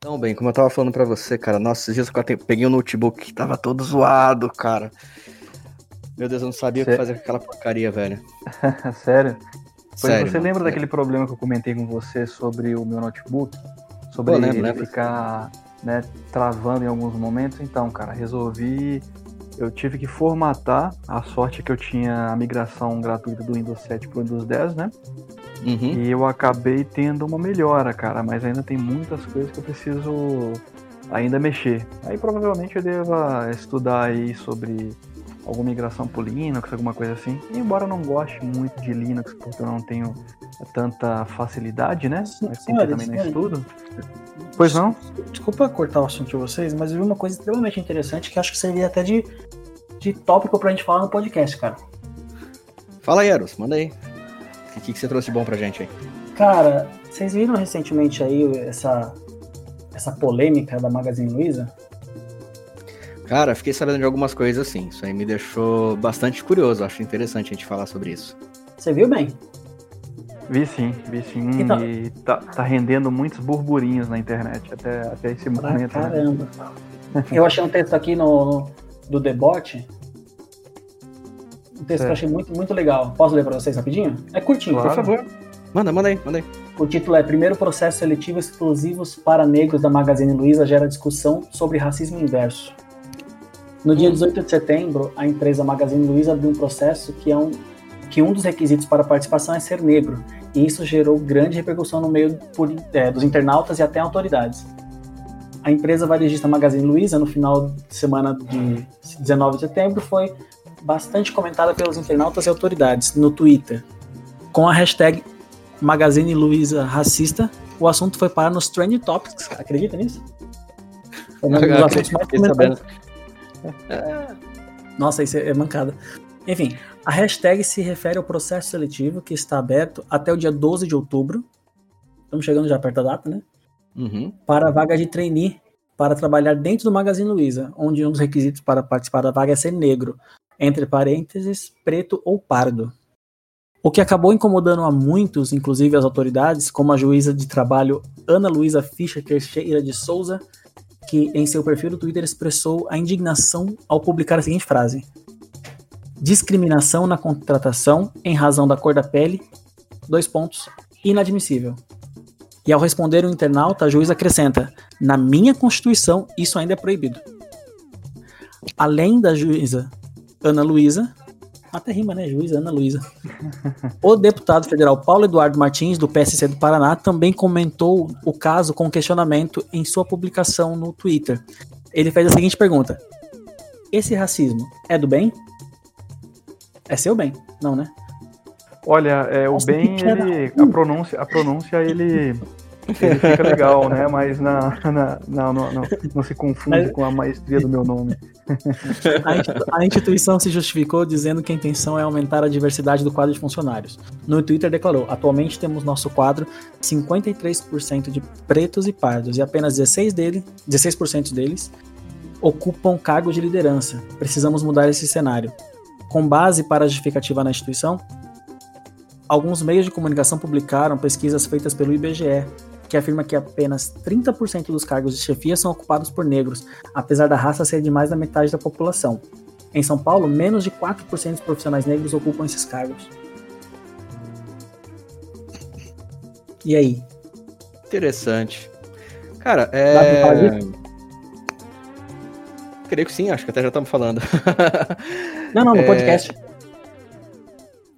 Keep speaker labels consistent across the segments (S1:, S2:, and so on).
S1: Então, bem, como eu tava falando pra você, cara, nossa, esses dias eu peguei um notebook que tava todo zoado, cara. Meu Deus, eu não sabia o que fazer com aquela porcaria, velho.
S2: Sério? Pois Sério, você lembra daquele problema que eu comentei com você sobre o meu notebook? Sobre Pô, lembro, ele lembro. ficar né, travando em alguns momentos? Então, cara, resolvi. Eu tive que formatar. A sorte é que eu tinha a migração gratuita do Windows 7 para o Windows 10, né? Uhum. E eu acabei tendo uma melhora, cara, mas ainda tem muitas coisas que eu preciso ainda mexer. Aí provavelmente eu deva estudar aí sobre alguma migração por Linux, alguma coisa assim. E, embora eu não goste muito de Linux, porque eu não tenho tanta facilidade, né? Mas senhores, também no estudo. Pois não?
S3: Desculpa cortar o assunto de vocês, mas eu vi uma coisa extremamente interessante que acho que seria até de, de tópico pra gente falar no podcast, cara.
S1: Fala aí, Eros, manda aí. O que, que você trouxe de bom pra gente aí?
S3: Cara, vocês viram recentemente aí essa, essa polêmica da Magazine Luiza?
S1: Cara, fiquei sabendo de algumas coisas assim. Isso aí me deixou bastante curioso. Acho interessante a gente falar sobre isso.
S3: Você viu bem?
S2: Vi sim, vi sim. Então, e tá, tá, rendendo muitos burburinhos na internet até, até esse momento. Né?
S3: Caramba. Né? Eu achei um texto aqui no, no do Debot um texto que eu achei muito, muito legal. Posso ler para vocês rapidinho? É curtinho, claro. por favor.
S1: Manda, manda aí, manda aí.
S3: O título é Primeiro processo seletivo exclusivos para negros da Magazine Luiza gera discussão sobre racismo inverso. No dia 18 de setembro, a empresa Magazine Luiza abriu um processo que, é um, que um dos requisitos para a participação é ser negro, e isso gerou grande repercussão no meio por, é, dos internautas e até autoridades. A empresa varejista Magazine Luiza, no final de semana de 19 de setembro, foi bastante comentada pelos internautas e autoridades no Twitter. Com a hashtag Magazine Luiza Racista, o assunto foi parar nos Trend Topics. Acredita nisso? Foi um dos assuntos mais comentados. Nossa, isso é mancada. Enfim, a hashtag se refere ao processo seletivo que está aberto até o dia 12 de outubro. Estamos chegando já perto da data, né? Uhum. Para a vaga de trainee para trabalhar dentro do Magazine Luiza, onde um dos requisitos para participar da vaga é ser negro entre parênteses, preto ou pardo. O que acabou incomodando a muitos, inclusive as autoridades, como a juíza de trabalho Ana Luísa Fischer Teixeira de Souza, que em seu perfil do Twitter expressou a indignação ao publicar a seguinte frase: Discriminação na contratação em razão da cor da pele, dois pontos, inadmissível. E ao responder o internauta, a juíza acrescenta: Na minha Constituição, isso ainda é proibido. Além da juíza Ana Luísa. Até rima, né? Juiz Ana Luísa. O deputado federal Paulo Eduardo Martins, do PSC do Paraná, também comentou o caso com questionamento em sua publicação no Twitter. Ele fez a seguinte pergunta: Esse racismo é do bem? É seu bem? Não, né?
S2: Olha, é, o bem, ele, a pronúncia, a pronúncia ele ele fica legal, né? Mas na, na, não, não, não, não se confunde com a maestria do meu nome.
S3: A instituição se justificou dizendo que a intenção é aumentar a diversidade do quadro de funcionários. No Twitter declarou: atualmente temos nosso quadro 53% de pretos e pardos e apenas 16 dele, 16% deles ocupam cargos de liderança. Precisamos mudar esse cenário. Com base para a justificativa na instituição, alguns meios de comunicação publicaram pesquisas feitas pelo IBGE que afirma que apenas 30% dos cargos de chefia são ocupados por negros, apesar da raça ser de mais da metade da população. Em São Paulo, menos de 4% dos profissionais negros ocupam esses cargos. E aí?
S1: Interessante. Cara, é. Creio que sim, acho que até já estamos falando.
S3: não, não, no é... podcast.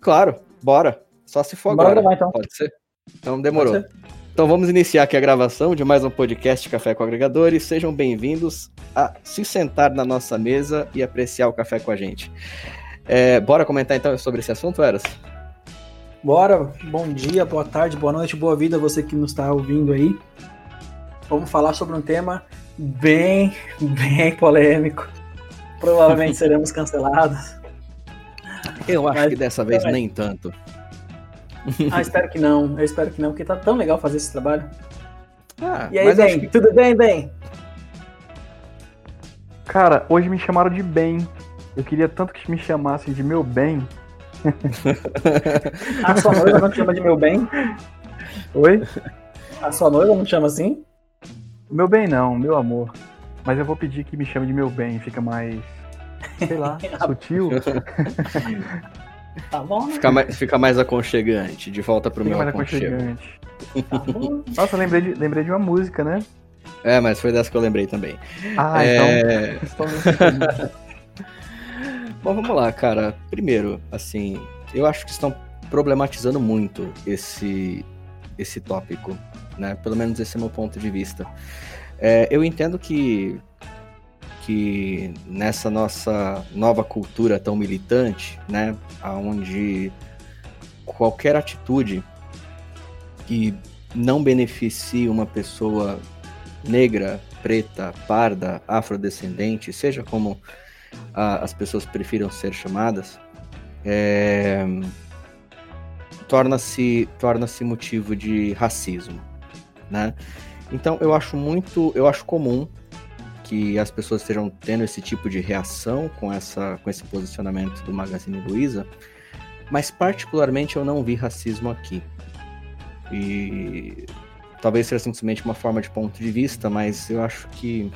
S1: Claro, bora. Só se for
S3: bora
S1: agora.
S3: Gravar, então.
S1: Pode ser? Então demorou. Então vamos iniciar aqui a gravação de mais um podcast Café com Agregadores. Sejam bem-vindos a se sentar na nossa mesa e apreciar o café com a gente. É, bora comentar então sobre esse assunto, Eras?
S3: Bora. Bom dia, boa tarde, boa noite, boa vida você que nos está ouvindo aí. Vamos falar sobre um tema bem, bem polêmico. Provavelmente seremos cancelados.
S1: Eu acho Mas, que dessa vez nem tanto.
S3: Ah, espero que não. Eu espero que não, porque tá tão legal fazer esse trabalho. Ah, e aí, Ben? Que... Tudo bem, Ben?
S2: Cara, hoje me chamaram de Ben. Eu queria tanto que me chamassem de meu bem.
S3: A sua noiva não te chama de meu bem?
S2: Oi?
S3: A sua noiva não te chama assim?
S2: Meu bem não, meu amor. Mas eu vou pedir que me chame de meu bem, fica mais, sei lá, sutil.
S1: Tá bom, né? Fica mais, fica mais aconchegante, de volta pro fica meu mais aconchegante.
S2: Tá Nossa, lembrei de, lembrei de uma música, né?
S1: É, mas foi dessa que eu lembrei também. Ah, é... então. Bom, vamos lá, cara. Primeiro, assim, eu acho que estão problematizando muito esse, esse tópico, né? Pelo menos esse é o meu ponto de vista. É, eu entendo que, que nessa nossa nova cultura tão militante, né? Onde qualquer atitude que não beneficie uma pessoa negra, preta, parda, afrodescendente, seja como a, as pessoas prefiram ser chamadas, é, torna-se torna-se motivo de racismo, né? Então eu acho muito, eu acho comum que as pessoas estejam tendo esse tipo de reação com essa com esse posicionamento do Magazine Luiza, mas particularmente eu não vi racismo aqui. E talvez seja simplesmente uma forma de ponto de vista, mas eu acho que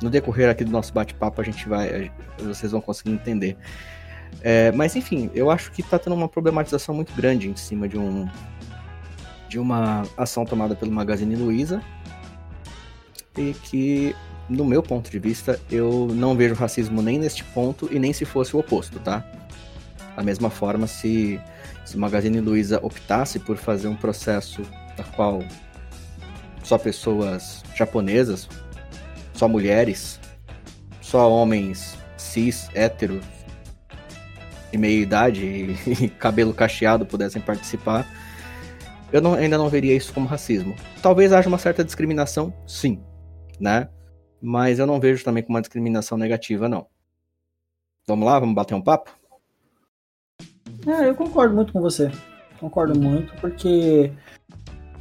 S1: no decorrer aqui do nosso bate-papo a gente vai, vocês vão conseguir entender. É, mas enfim, eu acho que está tendo uma problematização muito grande em cima de um de uma ação tomada pelo Magazine Luiza e que, no meu ponto de vista, eu não vejo racismo nem neste ponto e nem se fosse o oposto, tá? Da mesma forma, se, se Magazine Luiza optasse por fazer um processo da qual só pessoas japonesas, só mulheres, só homens cis, héteros, de meia idade e, cabelo cacheado pudessem participar, eu não, ainda não veria isso como racismo. Talvez haja uma certa discriminação, sim, né? Mas eu não vejo também como uma discriminação negativa, não. Vamos lá, vamos bater um papo?
S3: É, eu concordo muito com você. Concordo muito, porque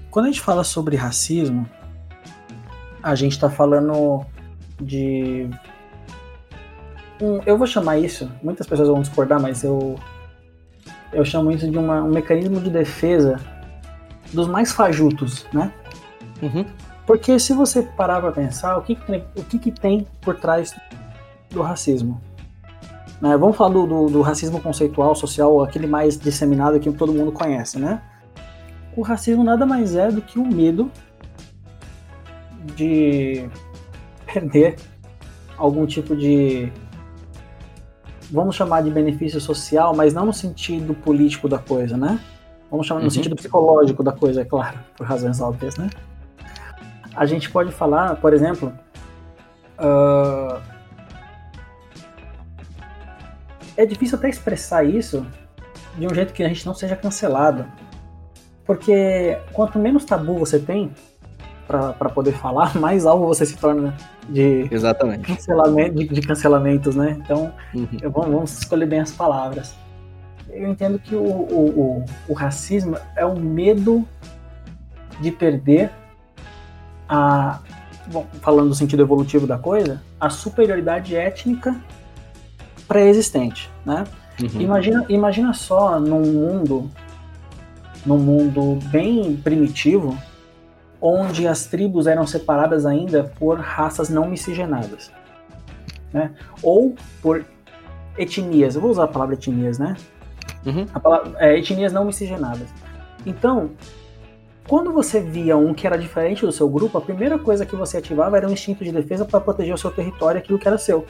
S3: quando a gente fala sobre racismo, a gente está falando de. Eu vou chamar isso, muitas pessoas vão discordar, mas eu, eu chamo isso de uma, um mecanismo de defesa dos mais fajutos, né? Uhum. Porque se você parar para pensar, o que, que tem, o que, que tem por trás do racismo? Né? Vamos falar do, do, do, racismo conceitual, social, aquele mais disseminado que todo mundo conhece, né? o racismo nada mais é do que o medo de perder algum tipo de vamos chamar de benefício social, mas não no sentido político da coisa, né? Vamos chamar uhum. no sentido psicológico da coisa, é claro, por razões óbvias, né? A gente pode falar, por exemplo, uh... é difícil até expressar isso de um jeito que a gente não seja cancelado, porque quanto menos tabu você tem para poder falar, mais alvo você se torna de,
S1: Exatamente.
S3: Cancelamento, de, de cancelamentos, né? Então, uhum. vamos, vamos, escolher bem as palavras. Eu entendo que o, o, o, o racismo é o medo de perder a. Bom, falando no sentido evolutivo da coisa, a superioridade étnica pré-existente, né? Uhum. Imagina, imagina só num mundo num mundo bem primitivo, onde as tribos eram separadas ainda por raças não miscigenadas, né? Ou por etnias. Eu vou usar a palavra etnias, né? Uhum. Palavra, é, etnias não miscigenadas. Então, quando você via um que era diferente do seu grupo, a primeira coisa que você ativava era um instinto de defesa para proteger o seu território, aquilo que era seu.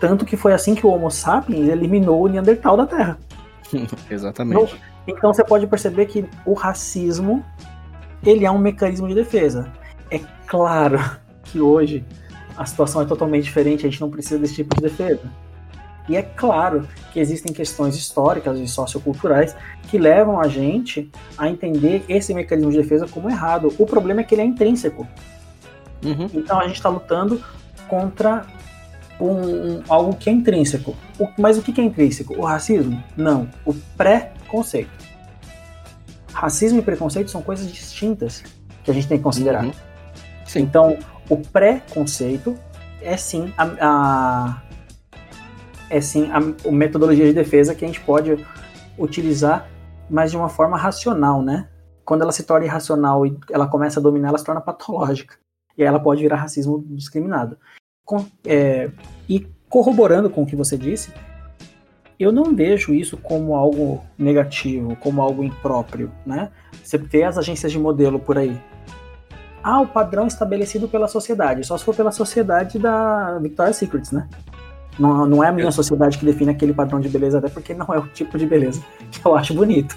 S3: Tanto que foi assim que o Homo sapiens eliminou o Neandertal da Terra.
S1: Exatamente.
S3: Então você pode perceber que o racismo ele é um mecanismo de defesa. É claro que hoje a situação é totalmente diferente, a gente não precisa desse tipo de defesa. E é claro que existem questões históricas e socioculturais que levam a gente a entender esse mecanismo de defesa como errado. O problema é que ele é intrínseco. Uhum. Então a gente está lutando contra um, algo que é intrínseco. O, mas o que é intrínseco? O racismo? Não. O pré-conceito. Racismo e preconceito são coisas distintas que a gente tem que considerar. Uhum. Então, o pré-conceito é sim a, a é sim a, metodologia de defesa que a gente pode utilizar, mas de uma forma racional, né? quando ela se torna irracional e ela começa a dominar, ela se torna patológica. E aí ela pode virar racismo discriminado. Com, é, e corroborando com o que você disse, eu não vejo isso como algo negativo, como algo impróprio, né? Você vê as agências de modelo por aí. Ah, o padrão estabelecido pela sociedade. Só se for pela sociedade da Victoria's Secrets, né? Não, não é a minha sociedade que define aquele padrão de beleza, até porque não é o tipo de beleza que eu acho bonito.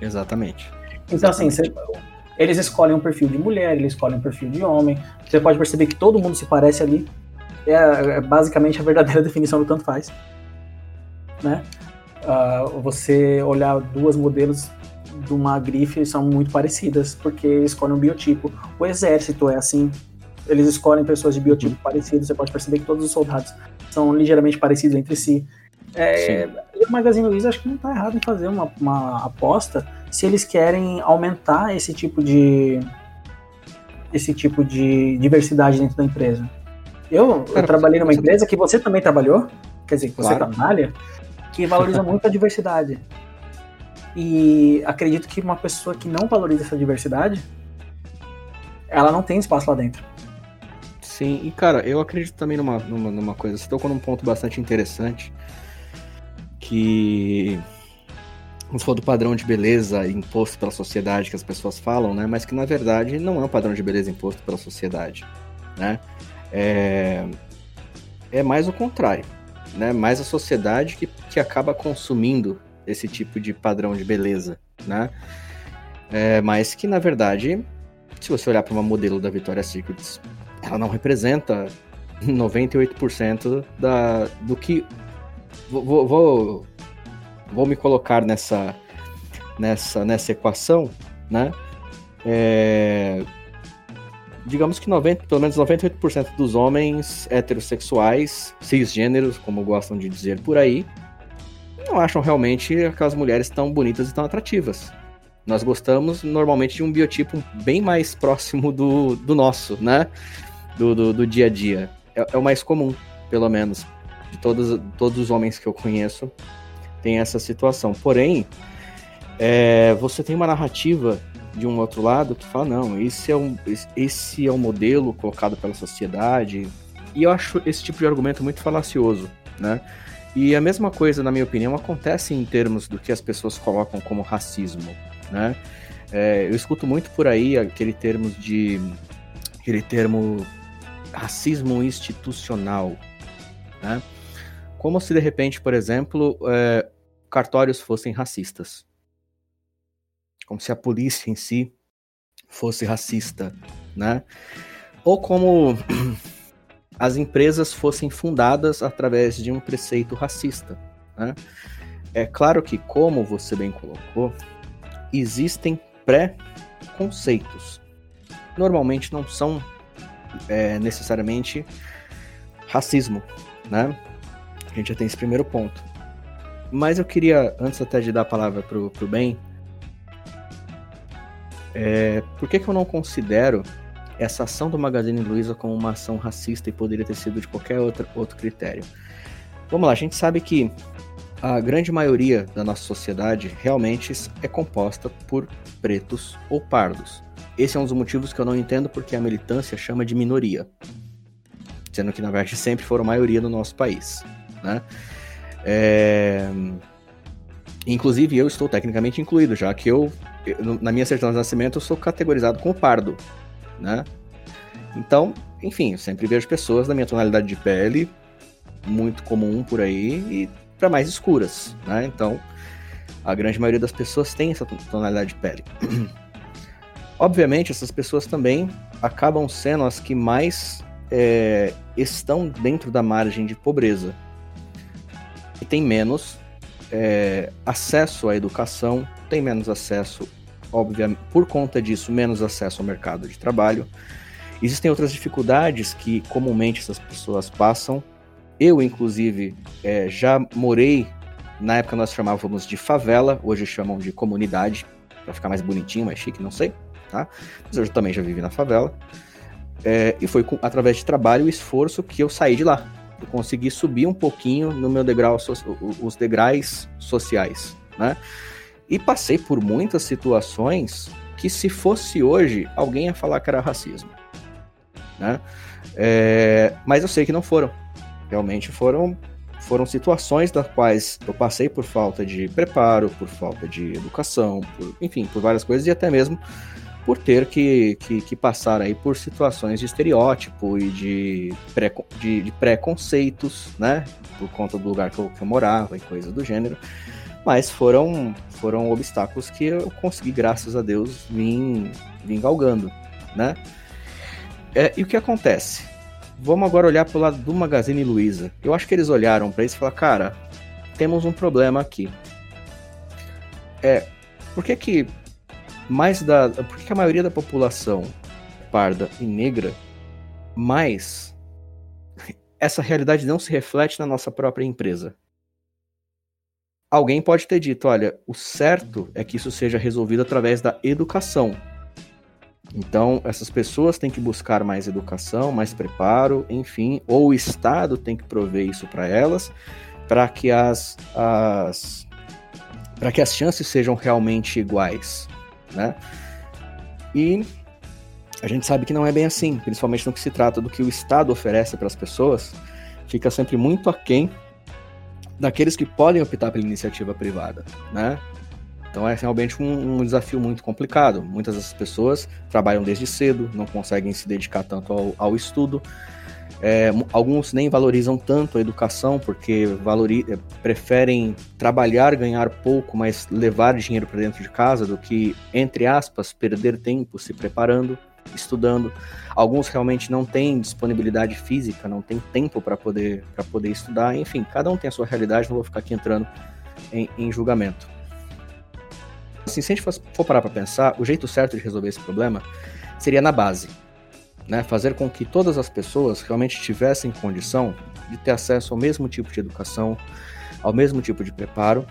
S1: Exatamente.
S3: Então, assim, Exatamente. assim, você, eles escolhem um perfil de mulher, eles escolhem um perfil de homem. Você pode perceber que todo mundo se parece ali. É, é basicamente a verdadeira definição do tanto faz. Né? Uh, você olhar duas modelos de uma grife são muito parecidas, porque escolhem um biotipo. O exército é assim. Eles escolhem pessoas de biotipo uhum. parecido. Você pode perceber que todos os soldados são ligeiramente parecidos entre si. É, o Magazine Luiza acho que não está errado em fazer uma, uma aposta se eles querem aumentar esse tipo de esse tipo de diversidade dentro da empresa. Eu, eu trabalhei numa empresa que você também trabalhou, quer dizer, que você claro. trabalha, que valoriza muito a diversidade. E acredito que uma pessoa que não valoriza essa diversidade, ela não tem espaço lá dentro.
S1: Sim, e cara, eu acredito também numa, numa, numa coisa, você tocou num ponto bastante interessante, que se for do padrão de beleza imposto pela sociedade que as pessoas falam, né? Mas que na verdade não é um padrão de beleza imposto pela sociedade, né? É, é mais o contrário, né? Mais a sociedade que, que acaba consumindo esse tipo de padrão de beleza, né? É, mas que na verdade, se você olhar para uma modelo da Victoria's Secret, ela não representa 98% da, do que vou, vou, vou me colocar nessa, nessa, nessa equação, né? É, digamos que 90, pelo menos 98% dos homens heterossexuais, cisgêneros, como gostam de dizer por aí, não acham realmente aquelas mulheres tão bonitas e tão atrativas. Nós gostamos normalmente de um biotipo bem mais próximo do, do nosso, né? Do, do, do dia a dia. É, é, o mais comum, pelo menos de todos, todos os homens que eu conheço, tem essa situação. Porém, é, você tem uma narrativa de um outro lado que fala, não, esse é, um, esse é um modelo colocado pela sociedade. E eu acho esse tipo de argumento muito falacioso, né? E a mesma coisa, na minha opinião, acontece em termos do que as pessoas colocam como racismo, né? É, eu escuto muito por aí aquele termo de aquele termo racismo institucional, né? Como se de repente, por exemplo, é, cartórios fossem racistas. Como se a polícia em si fosse racista, né? Ou como as empresas fossem fundadas através de um preceito racista, né? É claro que, como você bem colocou, existem pré-conceitos. Normalmente não são é, necessariamente racismo, né? A gente já tem esse primeiro ponto. Mas eu queria, antes até de dar a palavra pro, pro Ben, é, por que, que eu não considero essa ação do Magazine Luiza como uma ação racista e poderia ter sido de qualquer outro, outro critério? Vamos lá, a gente sabe que a grande maioria da nossa sociedade realmente é composta por pretos ou pardos. Esse é um dos motivos que eu não entendo porque a militância chama de minoria, sendo que na verdade sempre foram maioria no nosso país né? É... Inclusive, eu estou tecnicamente incluído, já que eu, na minha certidão de nascimento, eu sou categorizado como pardo, né? Então, enfim, eu sempre vejo pessoas da minha tonalidade de pele, muito comum por aí, e para mais escuras, né? Então, a grande maioria das pessoas tem essa tonalidade de pele. Obviamente, essas pessoas também acabam sendo as que mais é, estão dentro da margem de pobreza, e tem menos é, acesso à educação, tem menos acesso, obviamente, por conta disso, menos acesso ao mercado de trabalho. Existem outras dificuldades que comumente essas pessoas passam. Eu, inclusive, é, já morei, na época nós chamávamos de favela, hoje chamam de comunidade, para ficar mais bonitinho, mais chique, não sei, tá? Mas eu também já vivi na favela. É, e foi com, através de trabalho e esforço que eu saí de lá eu consegui subir um pouquinho no meu degrau, os degraus sociais, né? E passei por muitas situações que, se fosse hoje, alguém ia falar que era racismo. Né? É, mas eu sei que não foram. Realmente foram, foram situações das quais eu passei por falta de preparo, por falta de educação, por, enfim, por várias coisas e até mesmo por ter que, que, que, passar aí por situações de estereótipo e de, pré, de, de preconceitos, né? Por conta do lugar que eu, que eu morava e coisas do gênero. Mas foram, foram obstáculos que eu consegui, graças a Deus, vir, vir galgando, né? É, e o que acontece? Vamos agora olhar para o lado do Magazine Luiza. Eu acho que eles olharam para isso e falaram, cara, temos um problema aqui. É, por que que mais da. Por que a maioria da população parda e negra, mais essa realidade não se reflete na nossa própria empresa? Alguém pode ter dito: olha, o certo é que isso seja resolvido através da educação. Então, essas pessoas têm que buscar mais educação, mais preparo, enfim, ou o Estado tem que prover isso para elas, para que as, as para que as chances sejam realmente iguais né? E a gente sabe que não é bem assim, principalmente no que se trata do que o Estado oferece para as pessoas, fica sempre muito aquém daqueles que podem optar pela iniciativa privada, né? Então é realmente um, um, desafio muito complicado. Muitas dessas pessoas trabalham desde cedo, não conseguem se dedicar tanto ao, ao estudo, é, alguns nem valorizam tanto a educação porque valori é, preferem trabalhar, ganhar pouco, mas levar dinheiro para dentro de casa do que, entre aspas, perder tempo se preparando, estudando. Alguns realmente não têm disponibilidade física, não têm tempo para poder, poder estudar. Enfim, cada um tem a sua realidade, não vou ficar aqui entrando em, em julgamento. Assim, se a gente for parar para pensar, o jeito certo de resolver esse problema seria na base né, fazer com que todas as pessoas realmente tivessem condição de ter acesso ao mesmo tipo de educação, ao mesmo tipo de preparo,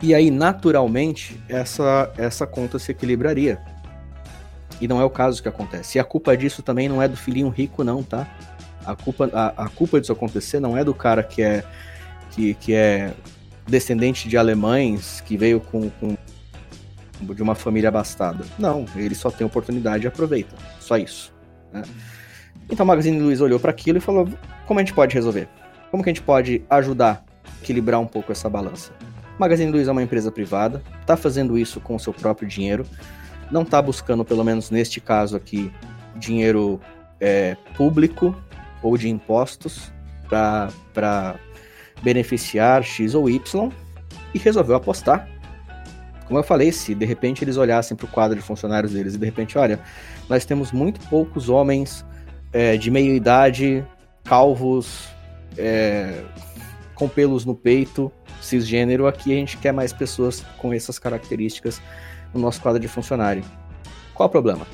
S1: e aí naturalmente essa, essa conta se equilibraria. E não é o caso que acontece. E a culpa disso também não é do filhinho rico, não, tá? A culpa, a, a culpa disso acontecer não é do cara que é, que, que é descendente de alemães, que veio com, com de uma família abastada. Não, ele só tem oportunidade e aproveita. Só isso. Né? Então o Magazine Luiza olhou para aquilo e falou: como a gente pode resolver? Como que a gente pode ajudar a equilibrar um pouco essa balança? O Magazine Luiza é uma empresa privada, está fazendo isso com o seu próprio dinheiro, não está buscando, pelo menos neste caso aqui, dinheiro é, público ou de impostos para beneficiar X ou Y e resolveu apostar. Como eu falei, se de repente eles olhassem para o quadro de funcionários deles e de repente, olha, nós temos muito poucos homens é, de meia idade, calvos, é, com pelos no peito, cisgênero. Aqui a gente quer mais pessoas com essas características no nosso quadro de funcionário. Qual o problema?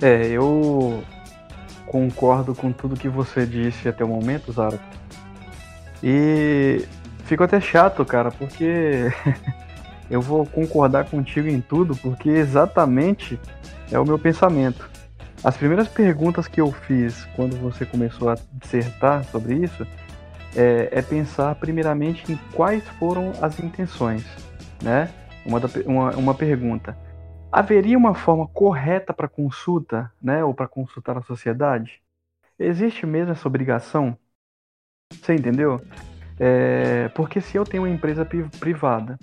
S2: É, eu concordo com tudo que você disse até o momento, Zara. E fico até chato, cara, porque eu vou concordar contigo em tudo, porque exatamente é o meu pensamento. As primeiras perguntas que eu fiz quando você começou a dissertar sobre isso é, é pensar primeiramente em quais foram as intenções, né? Uma, uma, uma pergunta. Haveria uma forma correta para consulta, né? Ou para consultar a sociedade? Existe mesmo essa obrigação? Você entendeu? É, porque se eu tenho uma empresa privada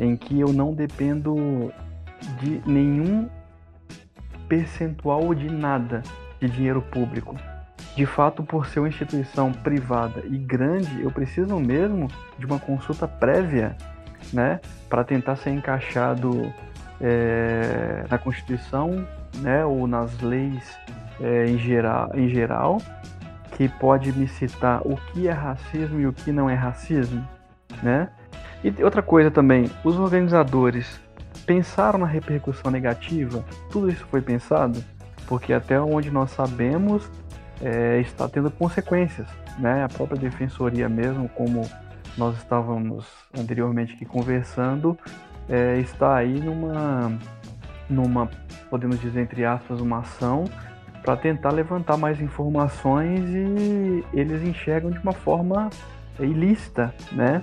S2: em que eu não dependo de nenhum percentual de nada de dinheiro público. De fato, por ser uma instituição privada e grande, eu preciso mesmo de uma consulta prévia, né, para tentar ser encaixado é, na Constituição, né, ou nas leis é, em, geral, em geral, que pode me citar o que é racismo e o que não é racismo, né? E outra coisa também, os organizadores pensaram na repercussão negativa? Tudo isso foi pensado? Porque até onde nós sabemos é, está tendo consequências, né? A própria defensoria mesmo, como nós estávamos anteriormente aqui conversando, é, está aí numa, numa, podemos dizer entre aspas, uma ação para tentar levantar mais informações e eles enxergam de uma forma ilícita, né?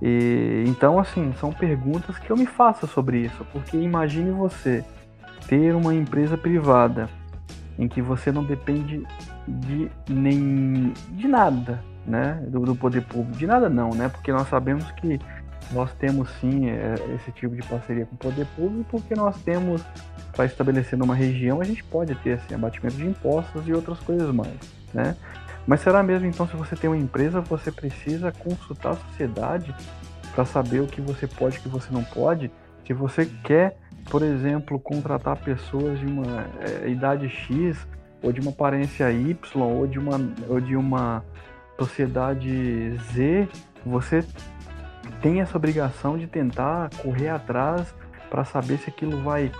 S2: E, então, assim, são perguntas que eu me faço sobre isso, porque imagine você ter uma empresa privada em que você não depende de nem de nada, né, do, do poder público, de nada não, né, porque nós sabemos que nós temos sim é, esse tipo de parceria com o poder público, porque nós temos para estabelecer numa região a gente pode ter assim abatimento de impostos e outras coisas mais, né? Mas será mesmo então se você tem uma empresa você precisa consultar a sociedade para saber o que você pode e o que você não pode? Se você quer, por exemplo, contratar pessoas de uma é, idade X ou de uma aparência Y ou de uma ou de uma sociedade Z, você tem essa obrigação de tentar correr atrás para saber se aquilo vai,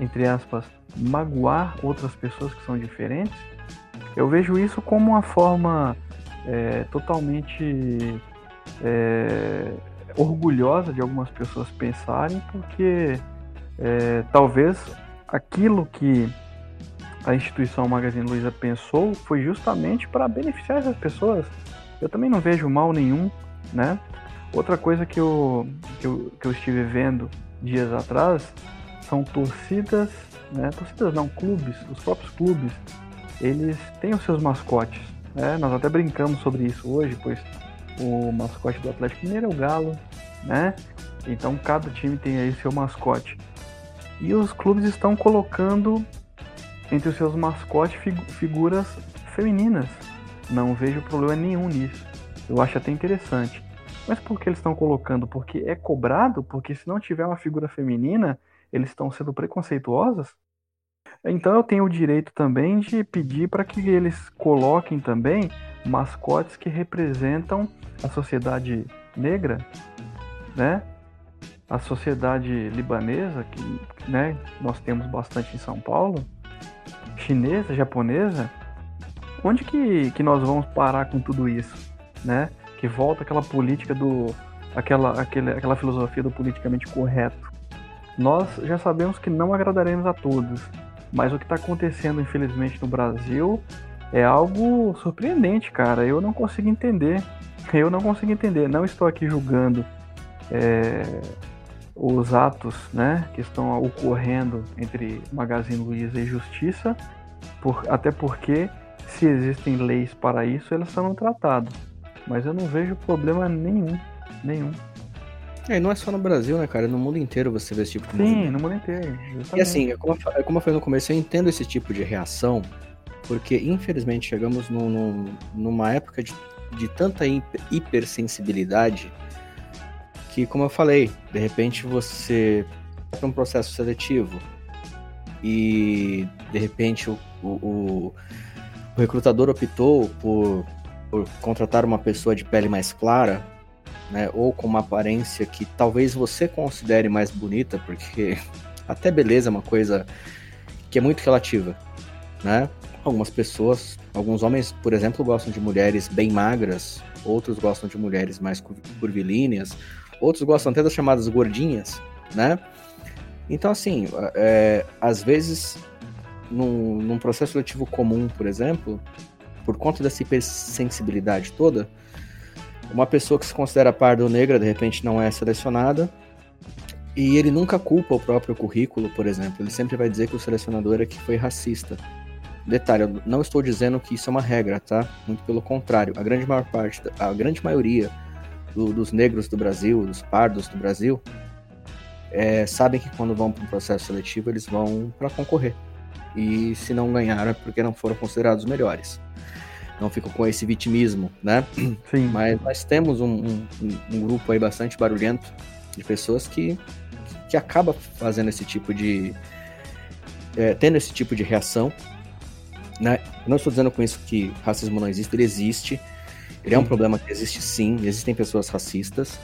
S2: entre aspas, magoar outras pessoas que são diferentes. Eu vejo isso como uma forma é, totalmente é, orgulhosa de algumas pessoas pensarem, porque é, talvez aquilo que a instituição Magazine Luiza pensou foi justamente para beneficiar essas pessoas. Eu também não vejo mal nenhum, né? Outra coisa que eu, que eu, que eu estive vendo dias atrás são torcidas, né? Torcidas não, clubes, os próprios clubes, eles têm os seus mascotes. Né? Nós até brincamos sobre isso hoje, pois o mascote do Atlético Mineiro é o Galo, né? Então cada time tem aí seu mascote. E os clubes estão colocando entre os seus mascotes figuras femininas. Não vejo problema nenhum nisso. Eu acho até interessante. Mas por que eles estão colocando? Porque é cobrado? Porque se não tiver uma figura feminina, eles estão sendo preconceituosos? Então eu tenho o direito também de pedir para que eles coloquem também mascotes que representam a sociedade negra, né? A sociedade libanesa, que né, nós temos bastante em São Paulo, chinesa, japonesa. Onde que, que nós vamos parar com tudo isso, né? que volta aquela política do. aquela, aquele, aquela filosofia do politicamente correto. Nós já sabemos que não agradaremos a todos, mas o que está acontecendo, infelizmente, no Brasil é algo surpreendente, cara. Eu não consigo entender. Eu não consigo entender. Não estou aqui julgando é, os atos né, que estão ocorrendo entre Magazine Luiza e Justiça, por, até porque, se existem leis para isso, elas são tratadas. Mas eu não vejo problema nenhum. Nenhum.
S1: É, não é só no Brasil, né, cara? No mundo inteiro você vê esse tipo de
S2: Sim, movimento. no mundo inteiro.
S1: Justamente. E assim, é como, é como eu falei no começo, eu entendo esse tipo de reação, porque infelizmente chegamos num, num, numa época de, de tanta hipersensibilidade que, como eu falei, de repente você para um processo seletivo e de repente o, o, o, o recrutador optou por por contratar uma pessoa de pele mais clara, né, ou com uma aparência que talvez você considere mais bonita, porque até beleza é uma coisa que é muito relativa, né? Algumas pessoas, alguns homens, por exemplo, gostam de mulheres bem magras, outros gostam de mulheres mais curvilíneas, outros gostam até das chamadas gordinhas, né? Então, assim, é, às vezes, num, num processo seletivo comum, por exemplo, por conta dessa hipersensibilidade toda, uma pessoa que se considera parda ou negra de repente não é selecionada e ele nunca culpa o próprio currículo, por exemplo. Ele sempre vai dizer que o selecionador é que foi racista. Detalhe, eu não estou dizendo que isso é uma regra, tá? Muito pelo contrário. A grande maior parte, a grande maioria do, dos negros do Brasil, dos pardos do Brasil, é, sabem que quando vão para um processo seletivo eles vão para concorrer. E se não ganharam é porque não foram considerados melhores não ficam com esse vitimismo, né?
S2: Sim.
S1: Mas nós temos um, um, um grupo aí bastante barulhento de pessoas que, que acaba fazendo esse tipo de. É, tendo esse tipo de reação. Né? Não estou dizendo com isso que racismo não existe, ele existe. Ele é um problema que existe sim, existem pessoas racistas.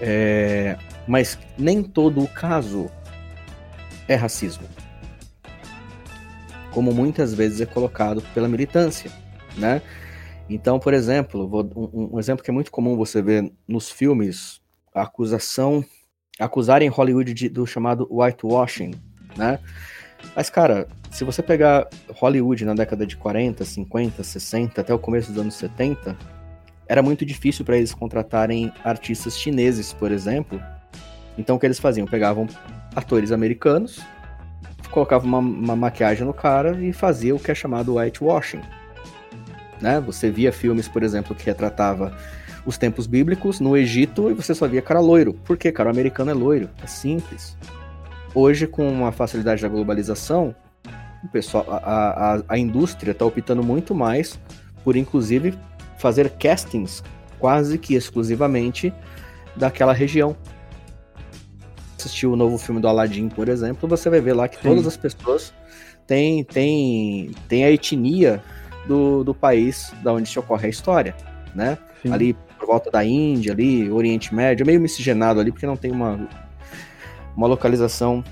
S1: É, mas nem todo o caso é racismo. Como muitas vezes é colocado pela militância né? Então, por exemplo, vou, um, um, exemplo que é muito comum você ver nos filmes, a acusação, acusarem Hollywood de, do chamado whitewashing, né? Mas, cara, se você pegar Hollywood na década de 40, 50, 60, até o começo dos anos 70, era muito difícil para eles contratarem artistas chineses, por exemplo. Então o que eles faziam? Pegavam atores americanos, colocavam uma, uma maquiagem no cara e fazia o que é chamado whitewashing. Né? Você via filmes, por exemplo, que retratava os tempos bíblicos no Egito e você só via cara loiro. Por quê, cara? O americano é loiro. É simples. Hoje, com a facilidade da globalização, o pessoal, a, a, a indústria está optando muito mais por, inclusive, fazer castings quase que exclusivamente daquela região. Assistiu o novo filme do Aladdin, por exemplo, você vai ver lá que Sim. todas as pessoas têm, têm, têm a etnia do, do país da onde se ocorre a história, né? Sim. Ali por volta da Índia, ali, Oriente Médio, meio miscigenado ali, porque não tem uma, uma localização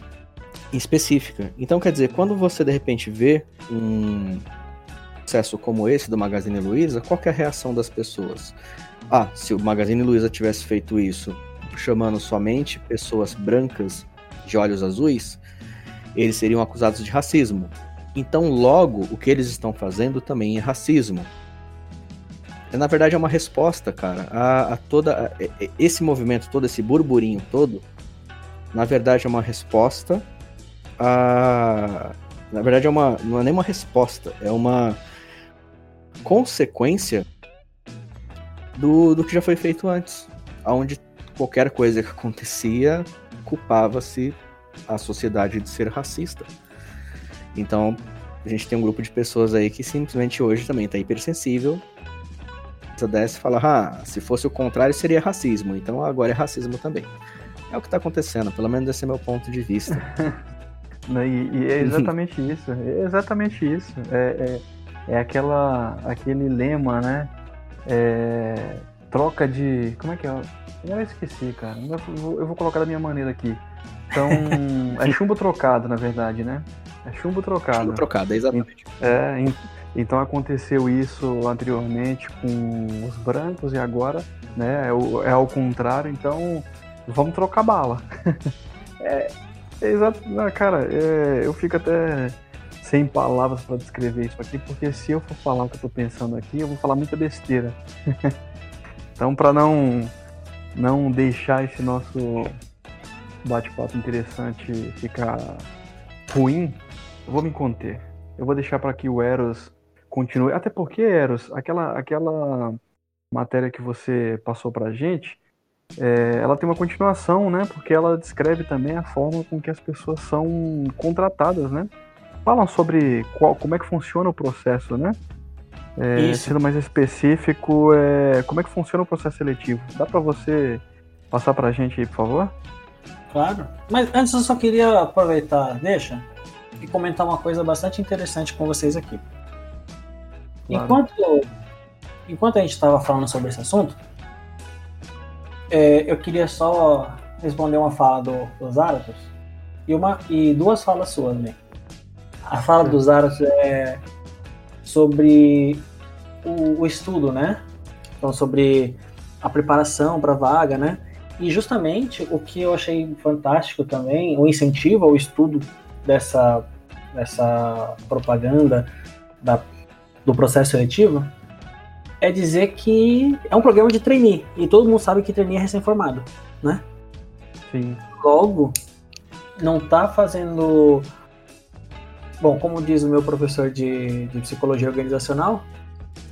S1: específica. Então, quer dizer, quando você de repente vê um sucesso como esse do Magazine Luiza, qual é a reação das pessoas? Ah, se o Magazine Luiza tivesse feito isso chamando somente pessoas brancas de olhos azuis, eles seriam acusados de racismo. Então, logo, o que eles estão fazendo também é racismo. Na verdade, é uma resposta, cara, a, a toda a, esse movimento, todo esse burburinho todo. Na verdade, é uma resposta a. Na verdade, é uma, não é nem uma resposta, é uma consequência do, do que já foi feito antes, onde qualquer coisa que acontecia culpava-se a sociedade de ser racista. Então, a gente tem um grupo de pessoas aí que simplesmente hoje também está hipersensível. Se desce e fala, ah, se fosse o contrário seria racismo, então agora é racismo também. É o que está acontecendo, pelo menos esse é meu ponto de vista.
S2: e, e, é exatamente isso, é exatamente isso. É, é, é, aquela, aquele lema, né? É, troca de. Como é que é? Eu esqueci, cara. Eu vou, eu vou colocar da minha maneira aqui. Então, é chumbo trocado, na verdade, né? É chumbo trocado. Chumbo
S1: trocado, exatamente.
S2: É, então aconteceu isso anteriormente com os brancos e agora, né? É, é ao contrário, então vamos trocar bala. é, é exato, cara, é, eu fico até sem palavras para descrever isso aqui, porque se eu for falar o que eu tô pensando aqui, eu vou falar muita besteira. então, para não não deixar esse nosso bate-papo interessante ficar ruim, eu vou me conter. Eu vou deixar para que o Eros continue. Até porque, Eros, aquela, aquela matéria que você passou para a gente, é, ela tem uma continuação, né? Porque ela descreve também a forma com que as pessoas são contratadas, né? Falam sobre qual, como é que funciona o processo, né? É, sendo mais específico, é, como é que funciona o processo seletivo? Dá para você passar para a gente aí, por favor?
S3: Claro. Mas antes eu só queria aproveitar, deixa, e comentar uma coisa bastante interessante com vocês aqui. Claro. Enquanto, enquanto a gente estava falando sobre esse assunto, é, eu queria só responder uma fala do, do Zarathus e, uma, e duas falas suas também. A fala do Zarathus é sobre o, o estudo, né? Então, sobre a preparação para a vaga, né? E justamente o que eu achei fantástico também, o incentivo ao estudo dessa, dessa propaganda da, do processo seletivo, é dizer que é um programa de trainee. E todo mundo sabe que trainee é recém-formado, né?
S2: Sim.
S3: Logo, não está fazendo. Bom, como diz o meu professor de, de psicologia organizacional,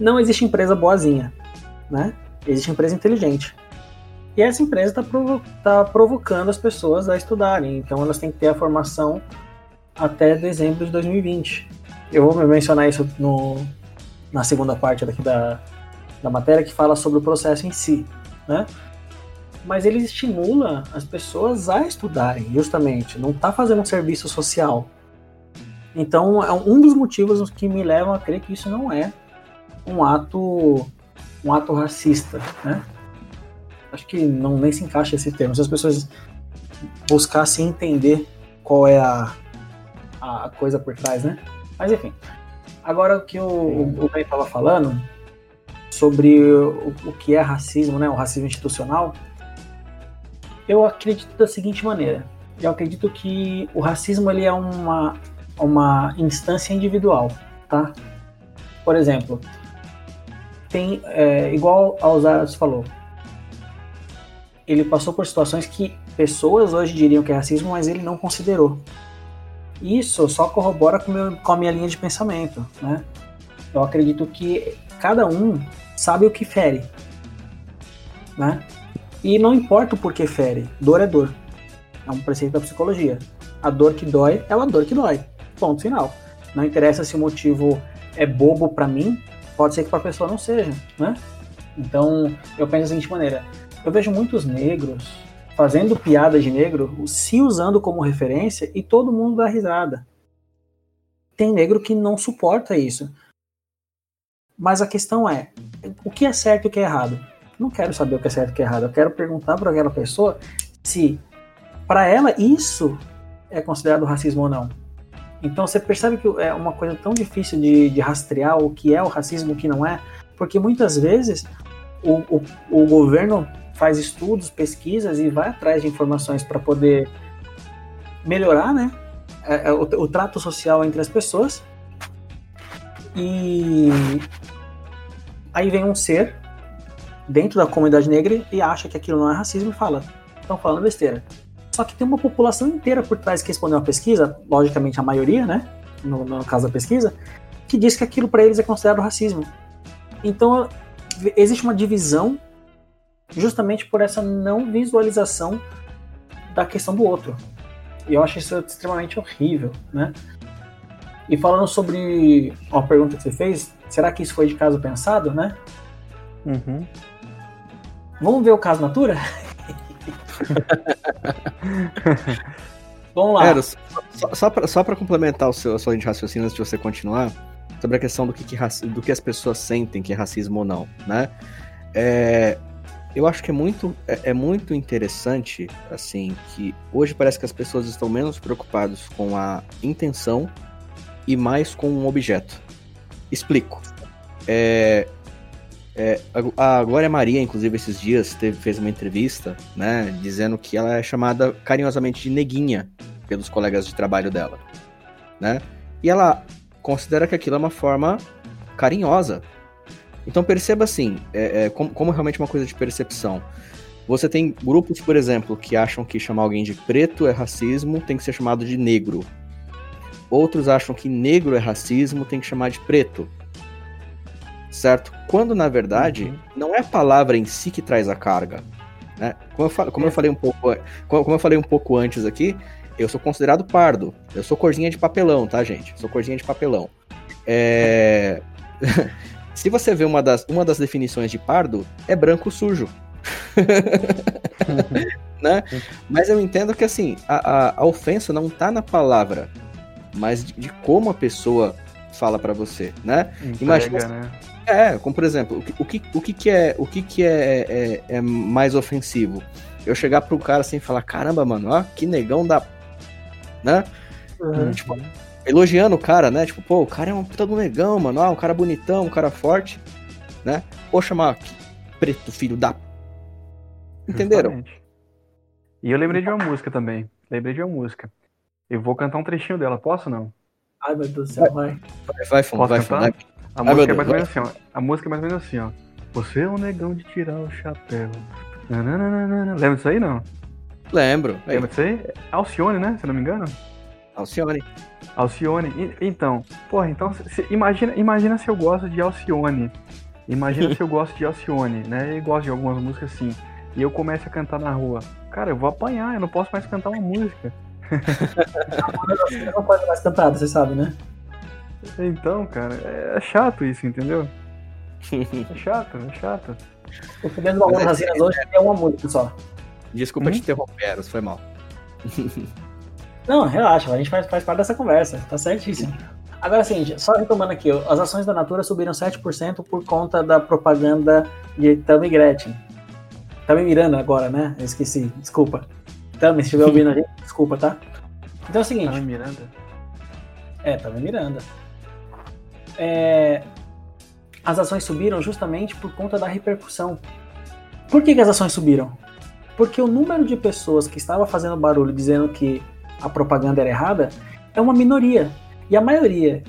S3: não existe empresa boazinha, né? Existe empresa inteligente. E essa empresa está provo tá provocando as pessoas a estudarem, então elas têm que ter a formação até dezembro de 2020. Eu vou mencionar isso no, na segunda parte daqui da, da matéria, que fala sobre o processo em si, né? Mas ele estimula as pessoas a estudarem, justamente, não está fazendo um serviço social. Então, é um dos motivos que me levam a crer que isso não é um ato um ato racista, né? Acho que não nem se encaixa esse termo. Se as pessoas buscassem entender qual é a, a coisa por trás, né? Mas enfim. Agora o que o, o Ben estava falando sobre o, o que é racismo, né? O racismo institucional. Eu acredito da seguinte maneira. Eu acredito que o racismo ele é uma, uma instância individual, tá? Por exemplo, tem, é, igual a Osaras falou, ele passou por situações que pessoas hoje diriam que é racismo, mas ele não considerou. Isso só corrobora com, meu, com a minha linha de pensamento, né? Eu acredito que cada um sabe o que fere, né? E não importa o porquê fere, dor é dor. É um preceito da psicologia. A dor que dói é uma dor que dói. Ponto final. Não interessa se o motivo é bobo para mim, pode ser que para a pessoa não seja, né? Então, eu penso da seguinte maneira: eu vejo muitos negros fazendo piada de negro, se usando como referência e todo mundo dá risada. Tem negro que não suporta isso. Mas a questão é, o que é certo e o que é errado? Não quero saber o que é certo e o que é errado. Eu quero perguntar para aquela pessoa se, para ela, isso é considerado racismo ou não. Então você percebe que é uma coisa tão difícil de, de rastrear o que é o racismo e o que não é, porque muitas vezes o, o, o governo faz estudos, pesquisas e vai atrás de informações para poder melhorar né, é, é, o, o trato social entre as pessoas. E aí vem um ser dentro da comunidade negra e acha que aquilo não é racismo e fala: estão falando besteira. Só que tem uma população inteira por trás que respondeu a pesquisa, logicamente a maioria, né? No, no caso da pesquisa, que diz que aquilo para eles é considerado racismo. Então existe uma divisão justamente por essa não visualização da questão do outro. E eu acho isso extremamente horrível, né? E falando sobre uma pergunta que você fez, será que isso foi de caso pensado, né? Uhum. Vamos ver o caso Natura? Vamos lá.
S1: só, só, para só complementar o seu, a sua linha de raciocínio antes de você continuar, sobre a questão do que, que, do que as pessoas sentem que é racismo ou não, né? É, eu acho que é muito, é, é, muito interessante, assim, que hoje parece que as pessoas estão menos preocupadas com a intenção e mais com um objeto. Explico. É, é, a Glória Maria, inclusive, esses dias teve, fez uma entrevista, né, dizendo que ela é chamada carinhosamente de neguinha pelos colegas de trabalho dela, né? E ela considera que aquilo é uma forma carinhosa. Então perceba assim, é, é, como, como realmente uma coisa de percepção. Você tem grupos, por exemplo, que acham que chamar alguém de preto é racismo, tem que ser chamado de negro. Outros acham que negro é racismo, tem que chamar de preto certo? Quando na verdade uhum. não é a palavra em si que traz a carga, né? Como eu, falo, como eu falei um pouco, como eu falei um pouco antes aqui, eu sou considerado pardo. Eu sou corzinha de papelão, tá, gente? Eu sou corzinha de papelão. É... Se você vê uma das, uma das definições de pardo, é branco sujo. né? Mas eu entendo que assim, a, a, a, ofensa não tá na palavra, mas de, de como a pessoa fala para você, né? Entrega, Imagina, né? É, como por exemplo, o que, o que, que é, o que, que é, é, é mais ofensivo? Eu chegar pro cara assim e falar, caramba, mano, ó, que negão da. Né? Uhum. Tipo, elogiando o cara, né? Tipo, pô, o cara é um puta do negão, mano. Ó, um cara bonitão, um cara forte, né? Ou chamar preto, filho da. Entenderam? Justamente.
S2: E eu lembrei de uma música também. Lembrei de uma música. Eu vou cantar um trechinho dela, posso não?
S3: Ai, meu Deus do céu, vai.
S1: Vai, vai, fundo, vai, vai.
S2: A Ai, música é mais ou menos assim, ó. A música é mais ou menos assim, ó. Você é um negão de tirar o chapéu. Nananana. Lembra disso aí, não?
S1: Lembro.
S2: Lembra disso aí? Alcione, né? Se não me engano.
S1: Alcione.
S2: Alcione. Então, porra, então, se, imagina, imagina se eu gosto de Alcione. Imagina se eu gosto de Alcione, né? E gosto de algumas músicas assim. E eu começo a cantar na rua. Cara, eu vou apanhar, eu não posso mais cantar uma música.
S3: não pode mais cantar, você sabe, né?
S2: Então, cara, é chato isso, entendeu? É chato, é chato.
S3: O do Amor Rasinas hoje é uma música só.
S1: Desculpa hum? te interromper, foi mal.
S3: Não, relaxa, a gente faz, faz parte dessa conversa, tá certíssimo. Agora, assim, só retomando aqui, as ações da Natura subiram 7% por conta da propaganda de Tami Gretchen. Tami Miranda agora, né? Eu esqueci, desculpa. Tami, se estiver ouvindo a gente, desculpa, tá? Então é o seguinte.
S2: Tami Miranda?
S3: É, Tami Miranda é, as ações subiram justamente por conta da repercussão. Por que, que as ações subiram? Porque o número de pessoas que estava fazendo barulho dizendo que a propaganda era errada é uma minoria. E a maioria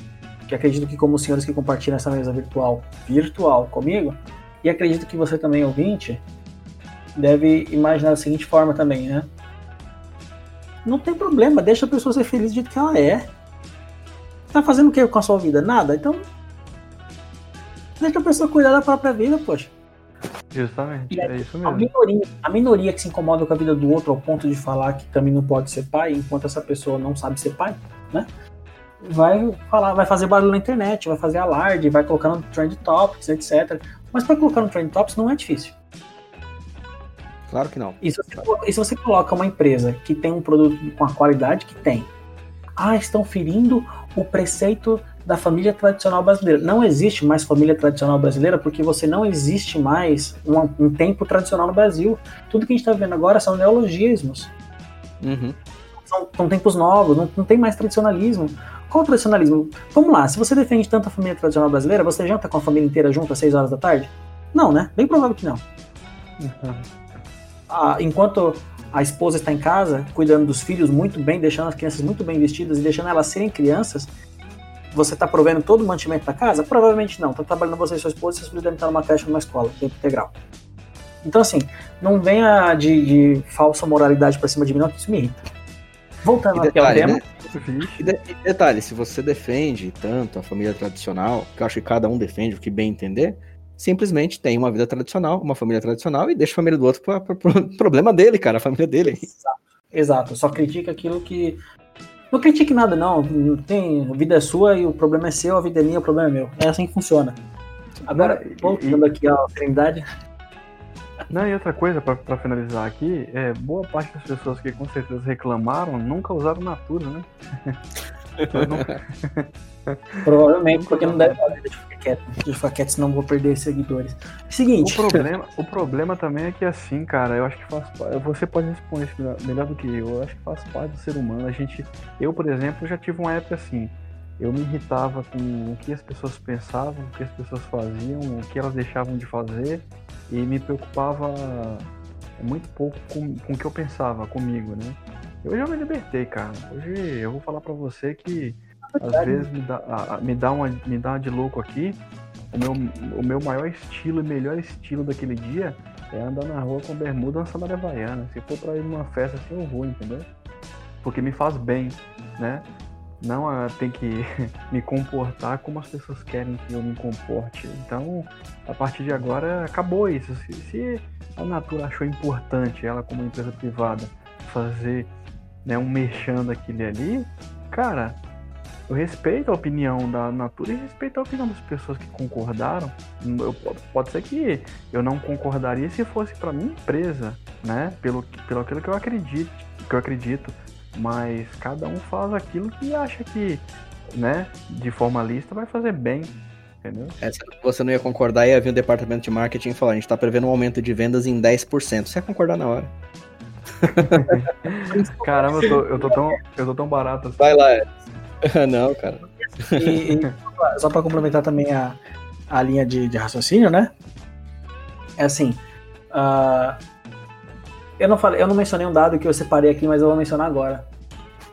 S3: que acredito que como os senhores que compartilham essa mesa virtual, virtual comigo, e acredito que você também, ouvinte, deve imaginar da seguinte forma também, né? Não tem problema, deixa a pessoa ser feliz do jeito que ela é. Tá fazendo o que com a sua vida? Nada? Então. Deixa a pessoa cuidar da própria vida, poxa.
S2: Justamente, é isso mesmo.
S3: A minoria, a minoria que se incomoda com a vida do outro ao ponto de falar que também não pode ser pai, enquanto essa pessoa não sabe ser pai, né? Vai falar, vai fazer barulho na internet, vai fazer alarde, vai colocar no trend topics, etc. Mas para colocar no trend topics não é difícil.
S1: Claro que não.
S3: E se, você, e se você coloca uma empresa que tem um produto com a qualidade que tem, ah, estão ferindo o preceito da família tradicional brasileira. Não existe mais família tradicional brasileira porque você não existe mais um, um tempo tradicional no Brasil. Tudo que a gente está vendo agora são neologismos.
S1: Uhum.
S3: São, são, tempos novos, não, não tem mais tradicionalismo. Qual o tradicionalismo? Vamos lá, se você defende tanto a família tradicional brasileira, você janta com a família inteira junto às 6 horas da tarde? Não, né? Bem provável que não. Uhum. Ah, enquanto a esposa está em casa, cuidando dos filhos muito bem, deixando as crianças muito bem vestidas e deixando elas serem crianças, você está provendo todo o mantimento da casa? Provavelmente não. Está trabalhando você e sua esposa e seus filhos devem estar numa creche numa escola, tempo integral. Então, assim, não venha de, de falsa moralidade para cima de mim, não, que isso me irrita. Voltando aqui ao tema. Né?
S1: E, de, e detalhe, se você defende tanto a família tradicional, que eu acho que cada um defende o que bem entender, simplesmente tem uma vida tradicional, uma família tradicional e deixa a família do outro para problema dele, cara, a família dele.
S3: Exato. Exato. Só critica aquilo que não critique nada, não. Tem, a vida é sua e o problema é seu, a vida é minha, o problema é meu. É assim que funciona. Agora, voltando aqui à Trindade.
S2: Não, e outra coisa, para finalizar aqui, é boa parte das pessoas que com certeza reclamaram nunca usaram Natura, né?
S3: Provavelmente, porque não deve fazer de ficar quieto. De ficar quieto, senão vou perder seguidores. Seguinte.
S2: O problema, o problema também é que assim, cara, eu acho que faz Você pode responder isso melhor do que eu. Eu acho que faz parte do ser humano. A gente. Eu, por exemplo, já tive uma época assim. Eu me irritava com o que as pessoas pensavam, o que as pessoas faziam, o que elas deixavam de fazer, e me preocupava muito pouco com, com o que eu pensava comigo, né? Eu já me libertei, cara. Hoje eu vou falar para você que às vezes me dá, me, dá uma, me dá uma de louco aqui. O meu, o meu maior estilo e melhor estilo daquele dia é andar na rua com bermuda e uma sandália havaiana. Se for pra ir numa festa assim, eu vou, entendeu? Porque me faz bem, né? Não ah, tem que me comportar como as pessoas querem que eu me comporte. Então, a partir de agora, acabou isso. Se, se a Natura achou importante, ela como empresa privada, fazer né, um mexendo aquele ali, cara, eu respeito a opinião da Natura e respeito a opinião das pessoas que concordaram. Eu, pode ser que eu não concordaria se fosse para minha empresa, né? Pelo, pelo aquilo que eu acredito, que eu acredito. Mas cada um faz aquilo que acha que, né, de forma lista vai fazer bem. Entendeu?
S1: É, se você não ia concordar, ia vir o departamento de marketing e falar: a gente está prevendo um aumento de vendas em 10%. Você ia concordar na hora.
S2: Caramba, eu tô, eu tô, tão, eu tô tão barato assim.
S1: Vai lá, Não, cara.
S3: E, e só para complementar também a, a linha de, de, raciocínio, né? É assim. Uh, eu não falei, eu não mencionei um dado que eu separei aqui, mas eu vou mencionar agora.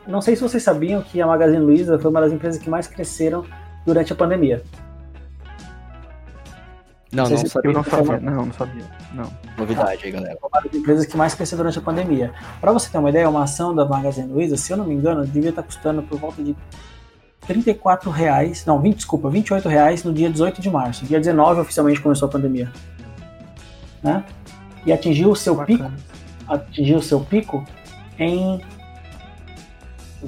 S3: Não sei se vocês sabiam que a Magazine Luiza foi uma das empresas que mais cresceram durante a pandemia.
S1: Não, não, não sabia.
S2: Eu não sabia. Não, não sabia. Não.
S1: Novidade aí, galera.
S3: Uma das empresas que mais cresceu durante a pandemia. Para você ter uma ideia, uma ação da Magazine Luiza, se eu não me engano, devia estar custando por volta de 34 reais, não, 20, desculpa, 28 reais no dia 18 de março. Dia 19 oficialmente começou a pandemia. Né? E atingiu o seu Bacana. pico, atingiu o seu pico em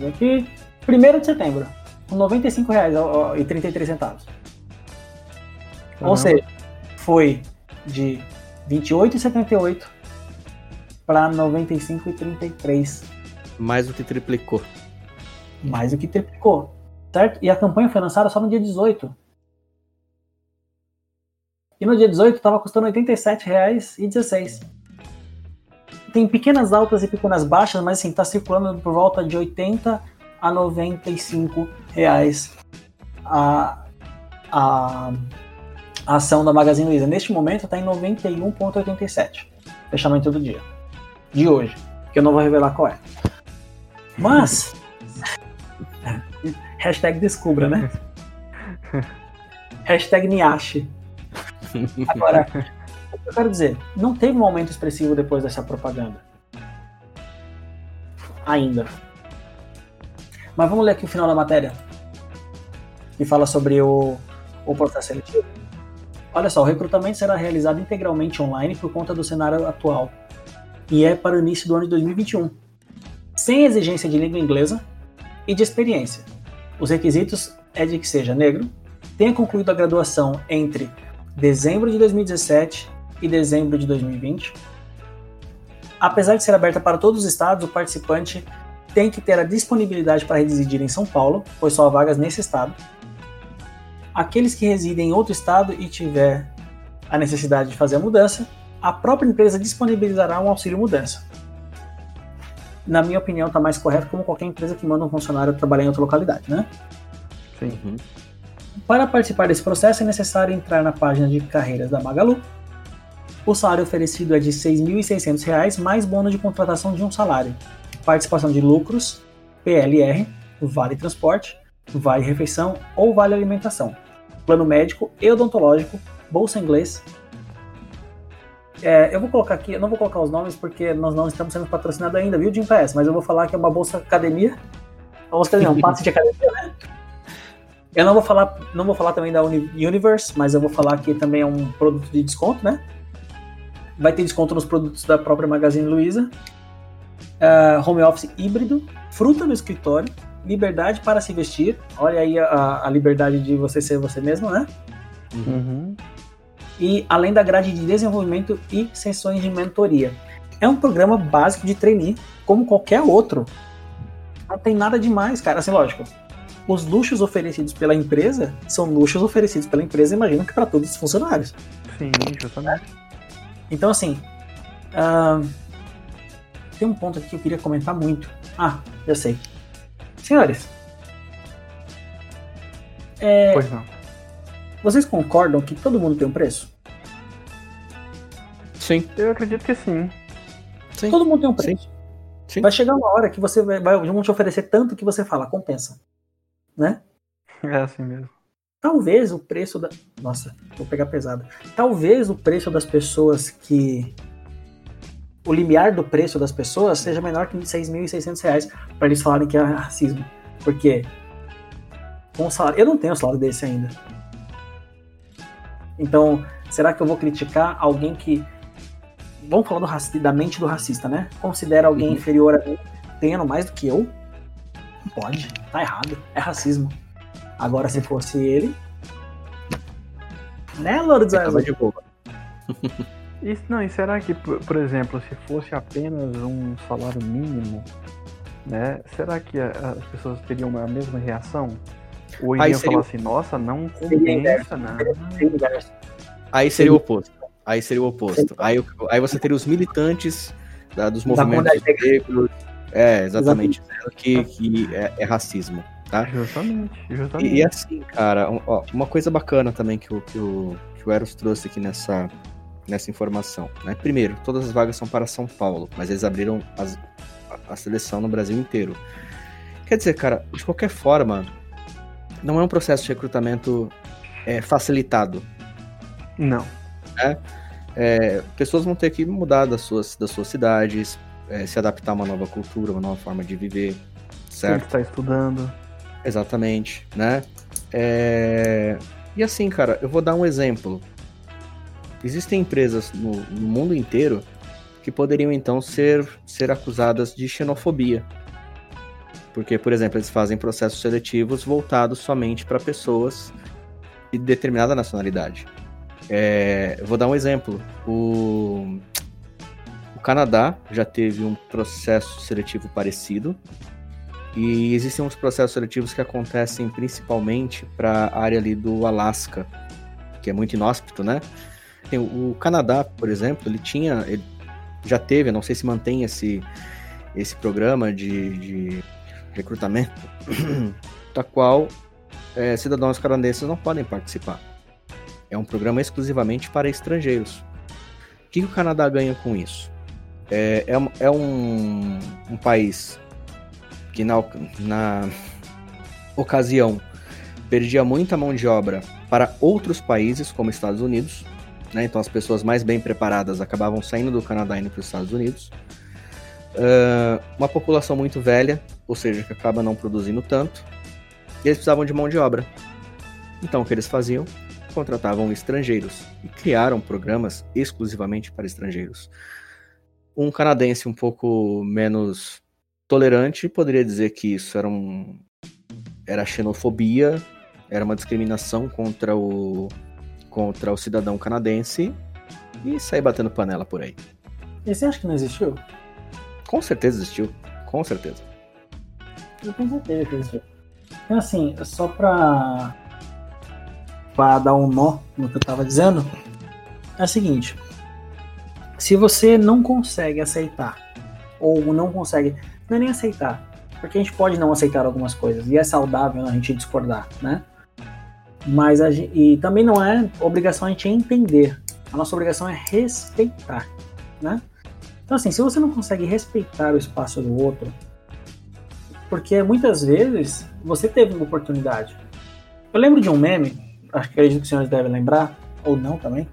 S3: aqui, 1 de setembro, com 95 reais e 33 centavos. Ou seja, foi de 28,78 para 95,33.
S1: Mais do que triplicou.
S3: Mais do que triplicou. Certo? E a campanha foi lançada só no dia 18. E no dia 18 estava custando R$ 87,16. Tem pequenas altas e pequenas baixas, mas assim, está circulando por volta de 80 a 95 reais a, a, a ação da Magazine Luiza. Neste momento está em 91,87. Fechamento do dia. De hoje. Que eu não vou revelar qual é. Mas. hashtag descubra, né? Hashtag Niache. Agora, eu quero dizer, não teve um aumento expressivo depois dessa propaganda. Ainda. Mas vamos ler aqui o final da matéria. Que fala sobre o, o processo seletivo. Olha só, o recrutamento será realizado integralmente online por conta do cenário atual. E é para o início do ano de 2021. Sem exigência de língua inglesa e de experiência. Os requisitos é de que seja negro, tenha concluído a graduação entre dezembro de 2017 e dezembro de 2020. Apesar de ser aberta para todos os estados, o participante tem que ter a disponibilidade para residir em São Paulo, pois só há vagas nesse estado. Aqueles que residem em outro estado e tiver a necessidade de fazer a mudança, a própria empresa disponibilizará um auxílio mudança. Na minha opinião, está mais correto como qualquer empresa que manda um funcionário trabalhar em outra localidade, né?
S2: Sim. Uhum.
S3: Para participar desse processo é necessário entrar na página de carreiras da Magalu. O salário oferecido é de R$ 6.600 mais bônus de contratação de um salário, participação de lucros, PLR, vale transporte, vale refeição ou vale alimentação, plano médico e odontológico, bolsa inglês. É, eu vou colocar aqui, eu não vou colocar os nomes porque nós não estamos sendo patrocinados ainda, viu, Jim Pass? Mas eu vou falar que é uma bolsa academia. Vamos ter um passe de academia, né? Eu não vou falar, não vou falar também da Universe, mas eu vou falar que também é um produto de desconto, né? Vai ter desconto nos produtos da própria Magazine Luiza. Uh, home office híbrido, fruta no escritório, liberdade para se vestir. Olha aí a, a liberdade de você ser você mesmo, né?
S2: Uhum.
S3: E além da grade de desenvolvimento e sessões de mentoria. É um programa básico de trainee, como qualquer outro. Não tem nada demais, cara. Assim, lógico os luxos oferecidos pela empresa são luxos oferecidos pela empresa, imagino que para todos os funcionários.
S2: Sim, justamente.
S3: Então, assim, uh, tem um ponto aqui que eu queria comentar muito. Ah, já sei. Senhores,
S2: é, pois não.
S3: Vocês concordam que todo mundo tem um preço?
S2: Sim. Eu acredito que sim.
S3: sim. Todo mundo tem um preço. Sim. Sim. Vai chegar uma hora que você vai, vai, vão te oferecer tanto que você fala, compensa né?
S2: É assim mesmo.
S3: Talvez o preço da. Nossa, vou pegar pesado. Talvez o preço das pessoas que. O limiar do preço das pessoas seja menor que R$ 6.600 para eles falarem que é racismo. Porque. Com salário. Eu não tenho um salário desse ainda. Então, será que eu vou criticar alguém que. Vamos falar do da mente do racista, né? Considera alguém uhum. inferior a mim, tendo mais do que eu? Não pode, tá errado, é racismo. Agora, se fosse ele. Né, Lord
S2: Tava de boa. Isso, não, e será que, por exemplo, se fosse apenas um salário mínimo, né? Será que a, as pessoas teriam a mesma reação? Ou iriam seria... falar assim, nossa, não compensa, não.
S1: Aí seria o oposto. Aí seria o oposto. Aí, aí você teria os militantes da, dos movimentos negros, é, exatamente. Que, que é, é, racismo, tá?
S2: Justamente, justamente.
S1: E, e assim, cara, ó, uma coisa bacana também que o, que o, que o Eros trouxe aqui nessa, nessa informação. Né? Primeiro, todas as vagas são para São Paulo, mas eles abriram as, a, a seleção no Brasil inteiro. Quer dizer, cara, de qualquer forma, não é um processo de recrutamento é, facilitado.
S2: Não.
S1: Né? É, pessoas vão ter que mudar das suas, das suas cidades, é, se adaptar a uma nova cultura, uma nova forma de viver, certo?
S2: Tem que estar estudando.
S1: Exatamente, né? É... E assim, cara, eu vou dar um exemplo. Existem empresas no, no mundo inteiro que poderiam então ser, ser acusadas de xenofobia. Porque, por exemplo, eles fazem processos seletivos voltados somente para pessoas de determinada nacionalidade. É, vou dar um exemplo. O, Canadá já teve um processo seletivo parecido. E existem uns processos seletivos que acontecem principalmente para a área ali do Alasca, que é muito inóspito, né? O Canadá, por exemplo, ele tinha, ele já teve, não sei se mantém esse, esse programa de, de recrutamento, da qual é, cidadãos canadenses não podem participar. É um programa exclusivamente para estrangeiros. O que, que o Canadá ganha com isso? é, é, é um, um país que na, na ocasião perdia muita mão de obra para outros países, como Estados Unidos. Né? Então as pessoas mais bem preparadas acabavam saindo do Canadá e indo para os Estados Unidos. Uh, uma população muito velha, ou seja, que acaba não produzindo tanto. E eles precisavam de mão de obra. Então o que eles faziam? Contratavam estrangeiros e criaram programas exclusivamente para estrangeiros. Um canadense um pouco menos tolerante poderia dizer que isso era um era xenofobia, era uma discriminação contra o contra o cidadão canadense e sair batendo panela por aí.
S3: E você acha que não existiu?
S1: Com certeza existiu, com certeza.
S3: Eu tenho certeza que existiu. Então, assim, só pra, pra dar um nó no que eu tava dizendo, é o seguinte: se você não consegue aceitar, ou não consegue, não é nem aceitar, porque a gente pode não aceitar algumas coisas, e é saudável a gente discordar, né? Mas a e também não é obrigação a gente entender. A nossa obrigação é respeitar, né? Então assim, se você não consegue respeitar o espaço do outro, porque muitas vezes você teve uma oportunidade. Eu lembro de um meme, acho que acredito que os senhores devem lembrar, ou não também.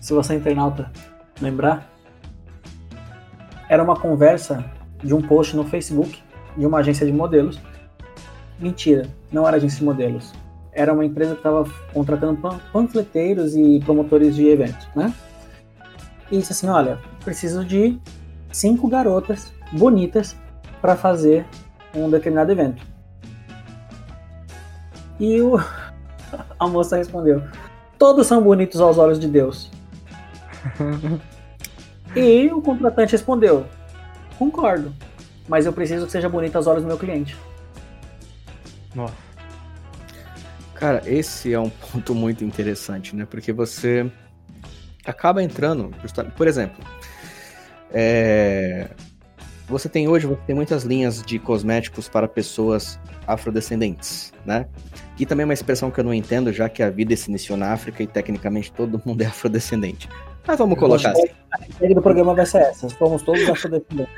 S3: Se você é internauta lembrar, era uma conversa de um post no Facebook de uma agência de modelos. Mentira, não era agência de modelos. Era uma empresa que estava contratando panfleteiros e promotores de eventos, né? E disse assim: olha, preciso de cinco garotas bonitas para fazer um determinado evento. E o... a moça respondeu: Todos são bonitos aos olhos de Deus. e o contratante respondeu: Concordo, mas eu preciso que seja bonito aos olhos do meu cliente.
S1: Nossa. Cara, esse é um ponto muito interessante, né? Porque você acaba entrando, por exemplo, é, você tem hoje você tem muitas linhas de cosméticos para pessoas afrodescendentes, né? Que também é uma expressão que eu não entendo, já que a vida se iniciou na África e tecnicamente todo mundo é afrodescendente. Mas vamos colocar assim.
S3: A regra do programa vai ser essa, somos todos afrodescendentes.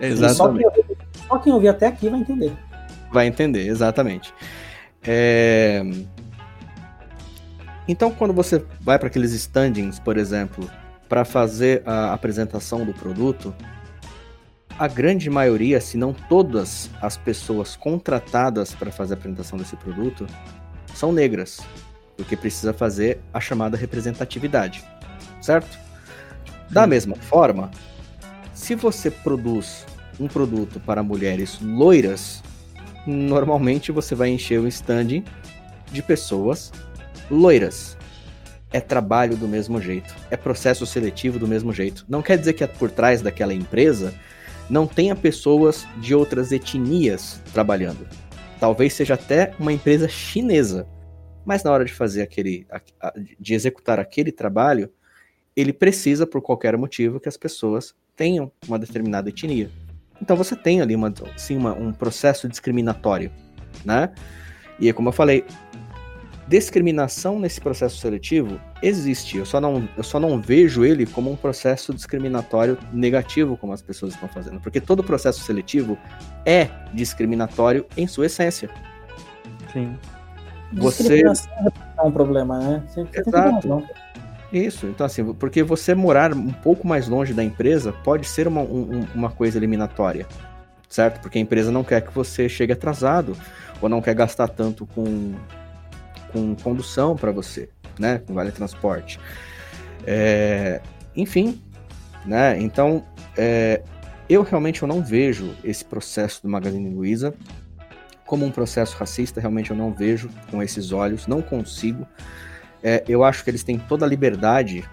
S1: exatamente. Só quem,
S3: só quem ouvir até aqui vai entender.
S1: Vai entender, exatamente. É... Então, quando você vai para aqueles standings, por exemplo, para fazer a apresentação do produto, a grande maioria, se não todas as pessoas contratadas para fazer a apresentação desse produto são negras, porque precisa fazer a chamada representatividade, certo? Da mesma forma, se você produz um produto para mulheres loiras, normalmente você vai encher o stand de pessoas loiras. É trabalho do mesmo jeito, é processo seletivo do mesmo jeito. Não quer dizer que é por trás daquela empresa não tenha pessoas de outras etnias trabalhando. Talvez seja até uma empresa chinesa, mas na hora de fazer aquele, de executar aquele trabalho, ele precisa, por qualquer motivo, que as pessoas tenham uma determinada etnia. Então você tem ali uma, sim, uma, um processo discriminatório, né? E como eu falei, discriminação nesse processo seletivo existe. Eu só, não, eu só não vejo ele como um processo discriminatório negativo, como as pessoas estão fazendo. Porque todo processo seletivo é discriminatório em sua essência.
S3: Sim. Você. É um problema, né?
S1: Você, Exato. Isso, então assim, porque você morar um pouco mais longe da empresa pode ser uma, um, uma coisa eliminatória, certo? Porque a empresa não quer que você chegue atrasado ou não quer gastar tanto com com condução para você, né? Com vale transporte. É, enfim, né? Então, é, eu realmente eu não vejo esse processo do Magazine Luiza como um processo racista, realmente eu não vejo com esses olhos, não consigo. É, eu acho que eles têm toda a liberdade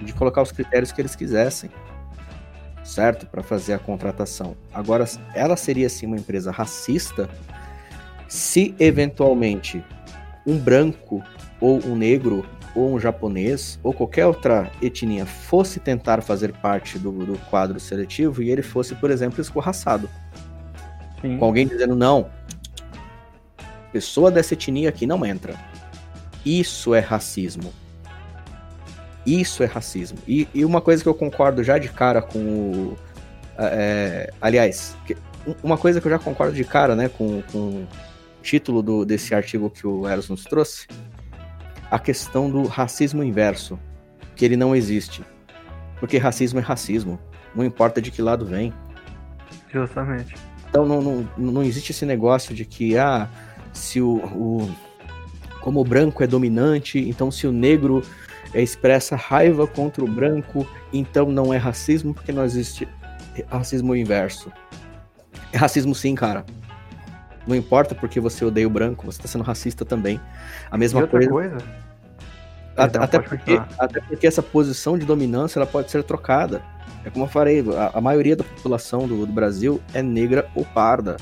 S1: de colocar os critérios que eles quisessem, certo? Para fazer a contratação. Agora, ela seria sim uma empresa racista se eventualmente um branco ou um negro ou um japonês ou qualquer outra etnia fosse tentar fazer parte do, do quadro seletivo e ele fosse, por exemplo, escorraçado. Sim. Com alguém dizendo não, pessoa dessa etnia aqui não entra. Isso é racismo. Isso é racismo. E, e uma coisa que eu concordo já de cara com o. É, aliás, uma coisa que eu já concordo de cara, né, com, com título do, desse artigo que o Eros nos trouxe, a questão do racismo inverso, que ele não existe. Porque racismo é racismo, não importa de que lado vem.
S2: Justamente.
S1: Então não, não, não existe esse negócio de que, ah, se o, o como o branco é dominante, então se o negro expressa raiva contra o branco, então não é racismo, porque não existe racismo inverso. É racismo sim, cara. Não importa porque você odeia o branco, você está sendo racista também. A mesma coisa. coisa. Até, até, porque, até, porque, essa posição de dominância ela pode ser trocada. É como eu falei, a, a maioria da população do, do, Brasil é negra ou parda.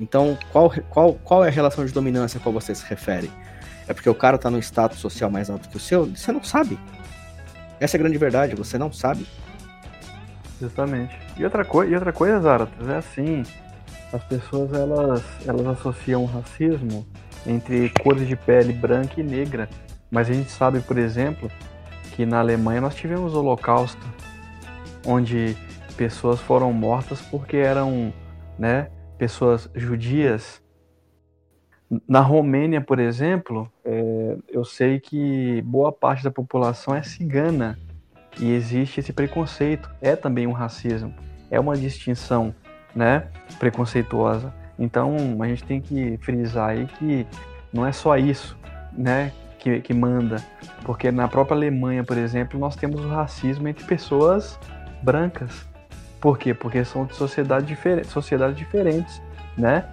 S1: Então, qual, qual, qual é a relação de dominância a qual você se refere? É porque o cara está no status social mais alto que o seu? Você não sabe. Essa é a grande verdade, você não sabe.
S2: Justamente. E outra, co e outra coisa, Zaratas, é assim, as pessoas elas, elas associam racismo entre cores de pele branca e negra. Mas a gente sabe, por exemplo, que na Alemanha nós tivemos o Holocausto, onde pessoas foram mortas porque eram né, pessoas judias. Na Romênia, por exemplo, é, eu sei que boa parte da população é cigana e existe esse preconceito. É também um racismo, é uma distinção né, preconceituosa. Então a gente tem que frisar aí que não é só isso, né, que, que manda, porque na própria Alemanha, por exemplo, nós temos o racismo entre pessoas brancas. Por quê? Porque são de sociedade difer sociedades diferentes, né?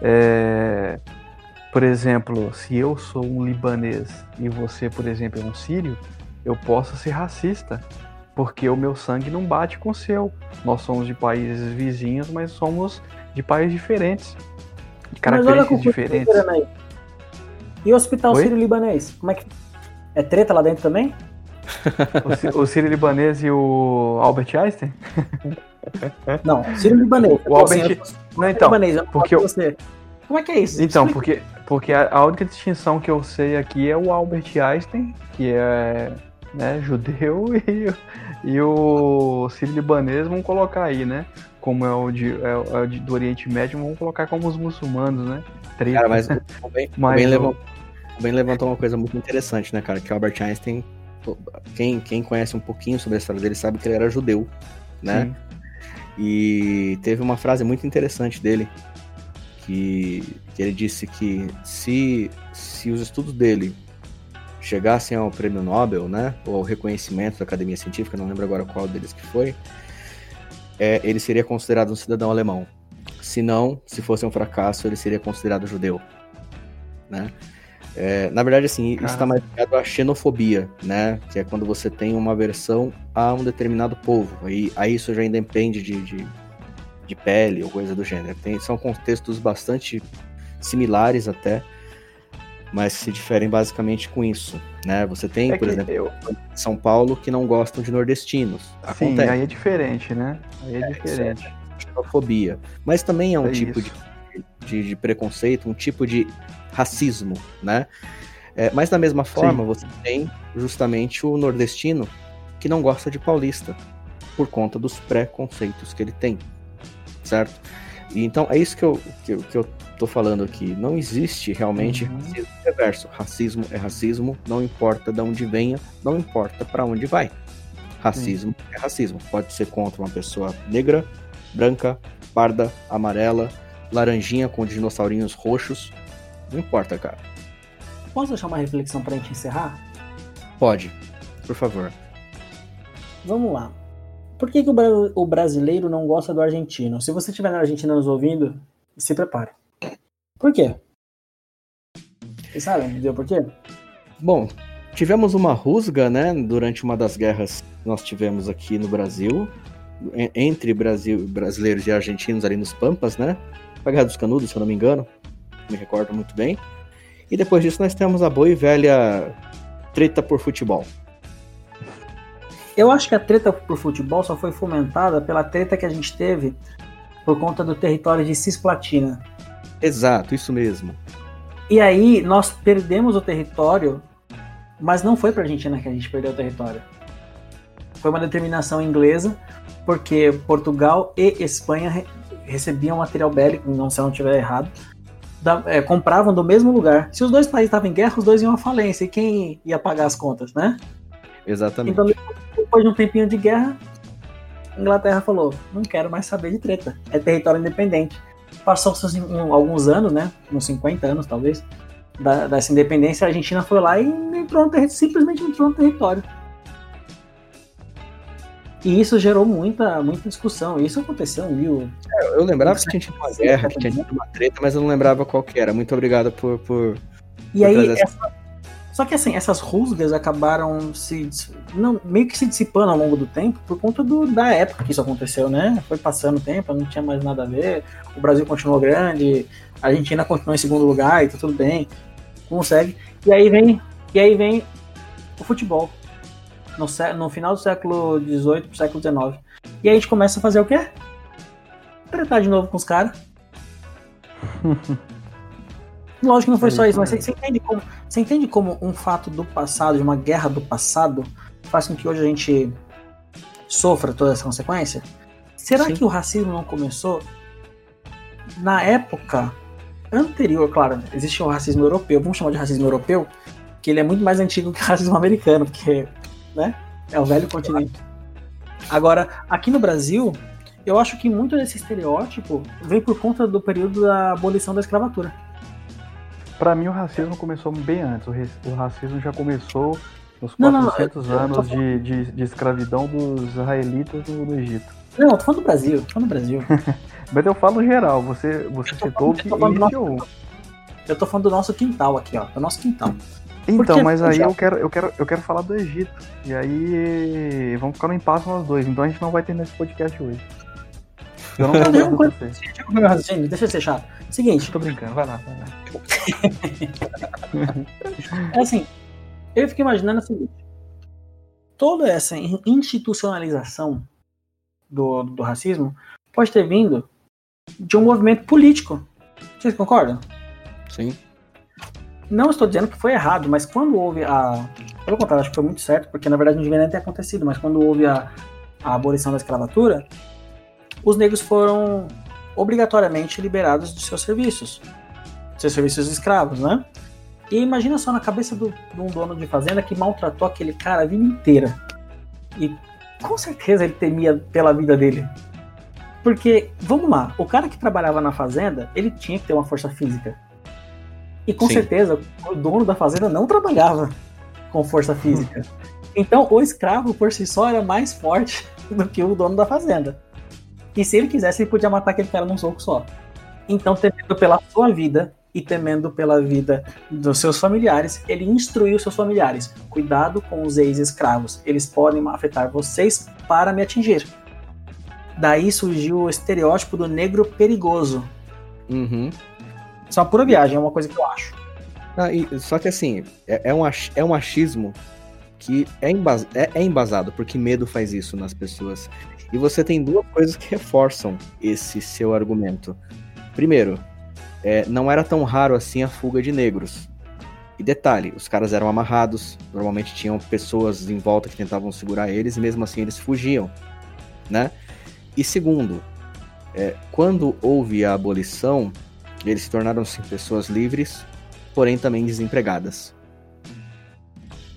S2: É... Por exemplo, se eu sou um libanês e você, por exemplo, é um sírio, eu posso ser racista, porque o meu sangue não bate com o seu. Nós somos de países vizinhos, mas somos de países diferentes, de características diferentes.
S3: E o Hospital Sírio-Libanês? Como é que. É treta lá dentro também?
S2: O, o Sírio-Libanês e o Albert Einstein?
S3: Não, Sírio-Libanês.
S2: O Albert. Assim, não, então. Libanês, porque
S3: você. Como é que é isso?
S2: Então, porque, porque a, única distinção que eu sei aqui é o Albert Einstein, que é né, judeu, e, e o sírio-libanês vamos colocar aí, né? Como é o, de, é, o de, do Oriente Médio, vamos colocar como os muçulmanos, né?
S1: Cara, mas o Ben, mas, levantou, o ben levantou uma coisa muito interessante, né, cara? Que o Albert Einstein, quem, quem conhece um pouquinho sobre a história dele sabe que ele era judeu, né? Sim. E teve uma frase muito interessante dele, que, que ele disse que se, se os estudos dele chegassem ao prêmio Nobel, né, ou ao reconhecimento da Academia Científica, não lembro agora qual deles que foi, é, ele seria considerado um cidadão alemão. Se não, se fosse um fracasso, ele seria considerado judeu, né? É, na verdade, assim, isso está mais ligado à xenofobia, né? Que é quando você tem uma aversão a um determinado povo. Aí, aí isso já independe de, de, de pele ou coisa do gênero. Tem, são contextos bastante similares até, mas se diferem basicamente com isso, né? Você tem, é por exemplo, eu... São Paulo que não gostam de nordestinos.
S2: Sim, Acontece. aí é diferente, né? Aí é, é diferente.
S1: É fobia. Mas também é um é tipo de, de, de, preconceito, um tipo de racismo, né? É, mas da mesma forma, Sim. você tem justamente o nordestino que não gosta de paulista por conta dos preconceitos que ele tem, certo? E então é isso que eu, que, que eu tô falando aqui. Não existe realmente uhum. racismo reverso. Racismo é racismo, não importa de onde venha, não importa para onde vai. Racismo uhum. é racismo. Pode ser contra uma pessoa negra, branca, parda, amarela, laranjinha com dinossaurinhos roxos. Não importa, cara.
S3: Posso deixar uma reflexão pra gente encerrar?
S1: Pode, por favor.
S3: Vamos lá. Por que, que o, bra o, brasileiro não gosta do argentino? Se você estiver na Argentina nos ouvindo, se prepare. Por quê? Você sabe me deu por quê?
S1: Bom, tivemos uma rusga, né, durante uma das guerras que nós tivemos aqui no Brasil, entre Brasil, brasileiros e argentinos ali nos Pampas, né? A Guerra dos Canudos, se eu não me engano, me recordo muito bem. E depois disso nós temos a boa e velha treta por futebol.
S3: Eu acho que a treta por futebol só foi fomentada pela treta que a gente teve por conta do território de Cisplatina.
S1: Exato, isso mesmo.
S3: E aí nós perdemos o território, mas não foi para a Argentina que a gente perdeu o território. Foi uma determinação inglesa, porque Portugal e Espanha re recebiam material bélico, não se eu não estiver errado, da, é, compravam do mesmo lugar. Se os dois países estavam em guerra, os dois iam à falência. E quem ia pagar as contas, né?
S1: Exatamente.
S3: Então, depois de um tempinho de guerra, a Inglaterra falou: não quero mais saber de treta. É território independente. Passou-se assim, um, alguns anos, né? Uns 50 anos, talvez, da, dessa independência. A Argentina foi lá e entrou no simplesmente entrou no território. E isso gerou muita, muita discussão. Isso aconteceu em mil.
S1: É, eu lembrava que tinha tido uma guerra, que tinha tido uma treta, mas eu não lembrava qual que era. Muito obrigado por. por
S3: e por aí, essa... só que assim, essas rusgas acabaram se. Não, meio que se dissipando ao longo do tempo por conta do, da época que isso aconteceu, né? Foi passando o tempo, não tinha mais nada a ver. O Brasil continuou grande, a Argentina continuou em segundo lugar e tá tudo bem. Consegue. E aí vem. E aí vem o futebol no, no final do século XVIII pro século XIX. E aí a gente começa a fazer o quê? Tretar de novo com os caras. Lógico que não foi só isso, mas você, você, entende como, você entende como um fato do passado, de uma guerra do passado, faz com que hoje a gente sofra toda essa consequência? Será Sim. que o racismo não começou na época anterior? Claro, existe o racismo europeu, vamos chamar de racismo europeu, que ele é muito mais antigo que o racismo americano, porque né? É o velho continente. Agora, aqui no Brasil, eu acho que muito desse estereótipo vem por conta do período da abolição da escravatura.
S2: Para mim, o racismo começou bem antes. O racismo já começou nos 400 não, não, anos de, de, de, escravidão dos israelitas no, no, Egito.
S3: Não, eu tô falando do Brasil. Tô falando do Brasil.
S2: Mas eu falo geral. Você, você citou que iniciou.
S3: Eu tô falando do nosso quintal aqui, ó. Do nosso quintal.
S2: Então, mas aí eu quero, eu, quero, eu quero falar do Egito. E aí vamos ficar no impasse nós dois. Então a gente não vai ter nesse podcast hoje.
S3: Eu não quero com você. Deixa, deixa eu ser chato. Seguinte.
S2: Tô brincando, vai lá, vai lá.
S3: é assim, eu fico imaginando o seguinte. Toda essa institucionalização do, do racismo pode ter vindo de um movimento político. Vocês concordam?
S1: Sim.
S3: Não estou dizendo que foi errado, mas quando houve a. Pelo contrário, acho que foi muito certo, porque na verdade não devia nem ter acontecido, mas quando houve a, a abolição da escravatura, os negros foram obrigatoriamente liberados dos seus serviços, seus serviços escravos, né? E imagina só na cabeça do, de um dono de fazenda que maltratou aquele cara a vida inteira. E com certeza ele temia pela vida dele. Porque, vamos lá, o cara que trabalhava na fazenda, ele tinha que ter uma força física. E com Sim. certeza o dono da fazenda não trabalhava com força física. Então o escravo por si só era mais forte do que o dono da fazenda. E se ele quisesse, ele podia matar aquele cara num soco só. Então, temendo pela sua vida e temendo pela vida dos seus familiares, ele instruiu seus familiares: cuidado com os ex-escravos, eles podem afetar vocês para me atingir. Daí surgiu o estereótipo do negro perigoso.
S1: Uhum.
S3: Isso é uma pura viagem, é uma coisa que eu acho.
S1: Ah, e, só que assim, é, é, um, é um achismo que é, embas, é, é embasado, porque medo faz isso nas pessoas. E você tem duas coisas que reforçam esse seu argumento. Primeiro, é, não era tão raro assim a fuga de negros. E detalhe, os caras eram amarrados, normalmente tinham pessoas em volta que tentavam segurar eles, e mesmo assim eles fugiam, né? E segundo, é, quando houve a abolição, eles se tornaram sim pessoas livres, porém também desempregadas.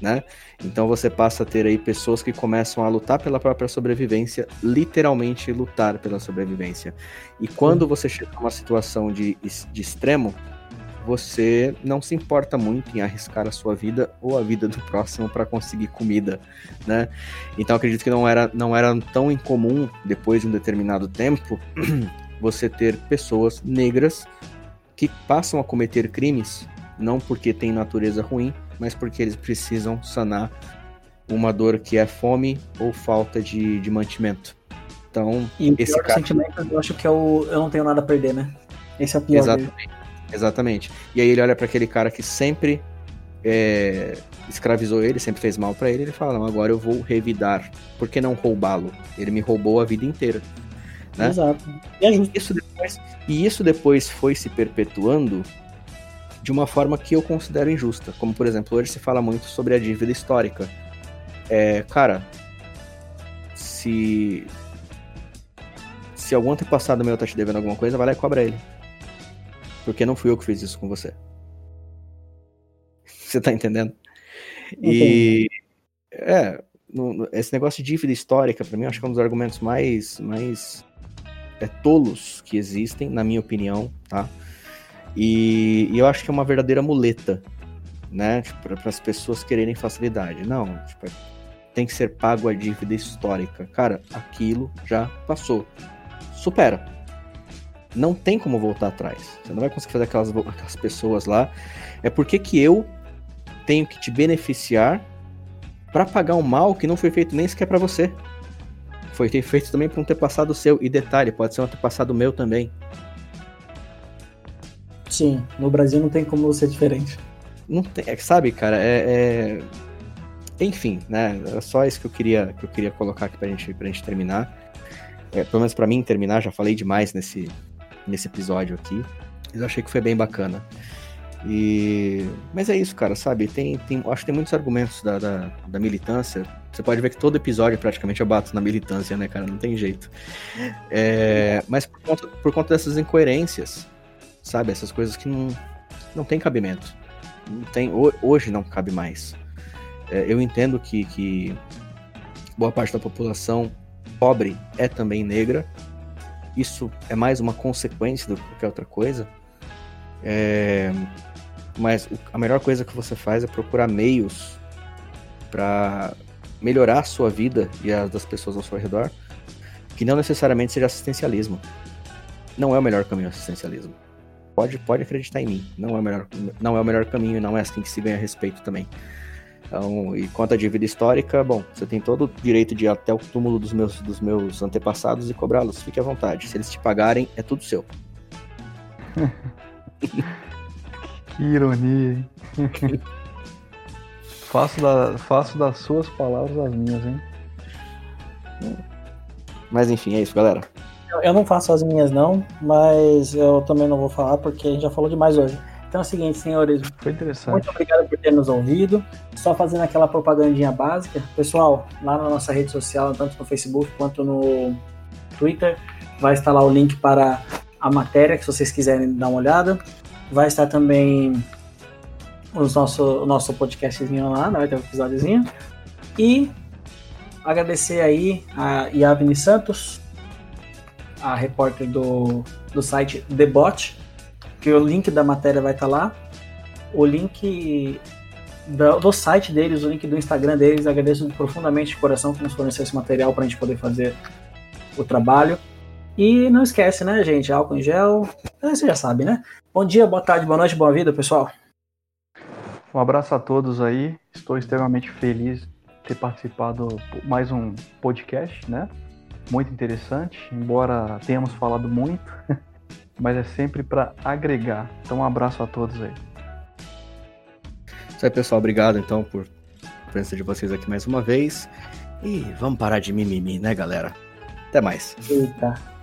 S1: Né? Então você passa a ter aí pessoas que começam a lutar pela própria sobrevivência, literalmente lutar pela sobrevivência. E quando você chega numa situação de, de extremo, você não se importa muito em arriscar a sua vida ou a vida do próximo para conseguir comida, né? Então acredito que não era, não era tão incomum depois de um determinado tempo você ter pessoas negras que passam a cometer crimes não porque tem natureza ruim, mas porque eles precisam sanar uma dor que é fome ou falta de, de mantimento. Então,
S3: e esse cara... sentimento eu acho que é o eu não tenho nada a perder, né? Esse é o pior.
S1: Exatamente. Exatamente. E aí ele olha para aquele cara que sempre é, escravizou ele, sempre fez mal para ele, ele fala: não, agora eu vou revidar. Por que não roubá-lo? Ele me roubou a vida inteira. Né?
S3: Exato.
S1: Aí, isso e isso depois foi se perpetuando de uma forma que eu considero injusta. Como, por exemplo, hoje se fala muito sobre a dívida histórica. É, cara, se. Se algum antepassado meu tá te devendo alguma coisa, vai lá e cobra ele. Porque não fui eu que fiz isso com você. Você tá entendendo? E. É, esse negócio de dívida histórica, para mim, acho que é um dos argumentos mais, mais é, tolos que existem, na minha opinião, tá? E, e eu acho que é uma verdadeira muleta, né? Tipo, para as pessoas quererem facilidade. Não, tipo, tem que ser pago a dívida histórica. Cara, aquilo já passou. Supera. Não tem como voltar atrás. Você não vai conseguir fazer aquelas, aquelas pessoas lá. É porque que eu tenho que te beneficiar para pagar um mal que não foi feito nem sequer para você. Foi feito também por um antepassado seu. E detalhe, pode ser um antepassado meu também.
S3: Sim, no Brasil não tem como ser diferente.
S1: Não tem, é, sabe, cara, é, é, Enfim, né? É só isso que eu queria, que eu queria colocar aqui pra gente, pra gente terminar. É, pelo menos pra mim terminar, já falei demais nesse, nesse episódio aqui. Mas eu achei que foi bem bacana. E... Mas é isso, cara, sabe? Tem, tem, acho que tem muitos argumentos da, da, da, militância. Você pode ver que todo episódio praticamente eu bato na militância, né, cara? Não tem jeito. É... Mas por conta, por conta dessas incoerências, sabe? Essas coisas que não, não tem cabimento. Não tem, hoje não cabe mais. É, eu entendo que, que boa parte da população pobre é também negra. Isso é mais uma consequência do que qualquer outra coisa. É, mas a melhor coisa que você faz é procurar meios para melhorar a sua vida e a das pessoas ao seu redor, que não necessariamente seja assistencialismo. Não é o melhor caminho assistencialismo. Pode, pode acreditar em mim. Não é, o melhor, não é o melhor caminho não é assim que se ganha respeito também. Então, e quanto à dívida histórica, bom, você tem todo o direito de ir até o túmulo dos meus, dos meus antepassados e cobrá-los. Fique à vontade. Se eles te pagarem, é tudo seu.
S2: Que ironia, hein? faço, da, faço das suas palavras as minhas, hein?
S1: Mas enfim, é isso, galera.
S3: Eu não faço as minhas, não, mas eu também não vou falar porque a gente já falou demais hoje. Então é o seguinte, senhores.
S2: Foi interessante.
S3: Muito obrigado por ter nos ouvido. Só fazendo aquela propagandinha básica. Pessoal, lá na nossa rede social, tanto no Facebook quanto no Twitter, vai estar lá o link para a matéria, que se vocês quiserem dar uma olhada. Vai estar também os nosso, o nosso podcastzinho lá, né? vai ter um episódiozinho. E agradecer aí a Yavni Santos, a repórter do, do site The Bot, que o link da matéria vai estar lá. O link do, do, site deles, o link do Instagram deles. Agradeço profundamente de coração que nos forneceu esse material para a gente poder fazer o trabalho. E não esquece, né, gente? Álcool em gel. Você já sabe, né? Bom dia, boa tarde, boa noite, boa vida, pessoal.
S2: Um abraço a todos aí. Estou extremamente feliz de ter participado de mais um podcast, né? Muito interessante, embora tenhamos falado muito, mas é sempre para agregar. Então, um abraço a todos aí.
S1: Isso aí, pessoal. Obrigado, então, por a presença de vocês aqui mais uma vez. E vamos parar de mimimi, né, galera? Até mais.
S3: Eita.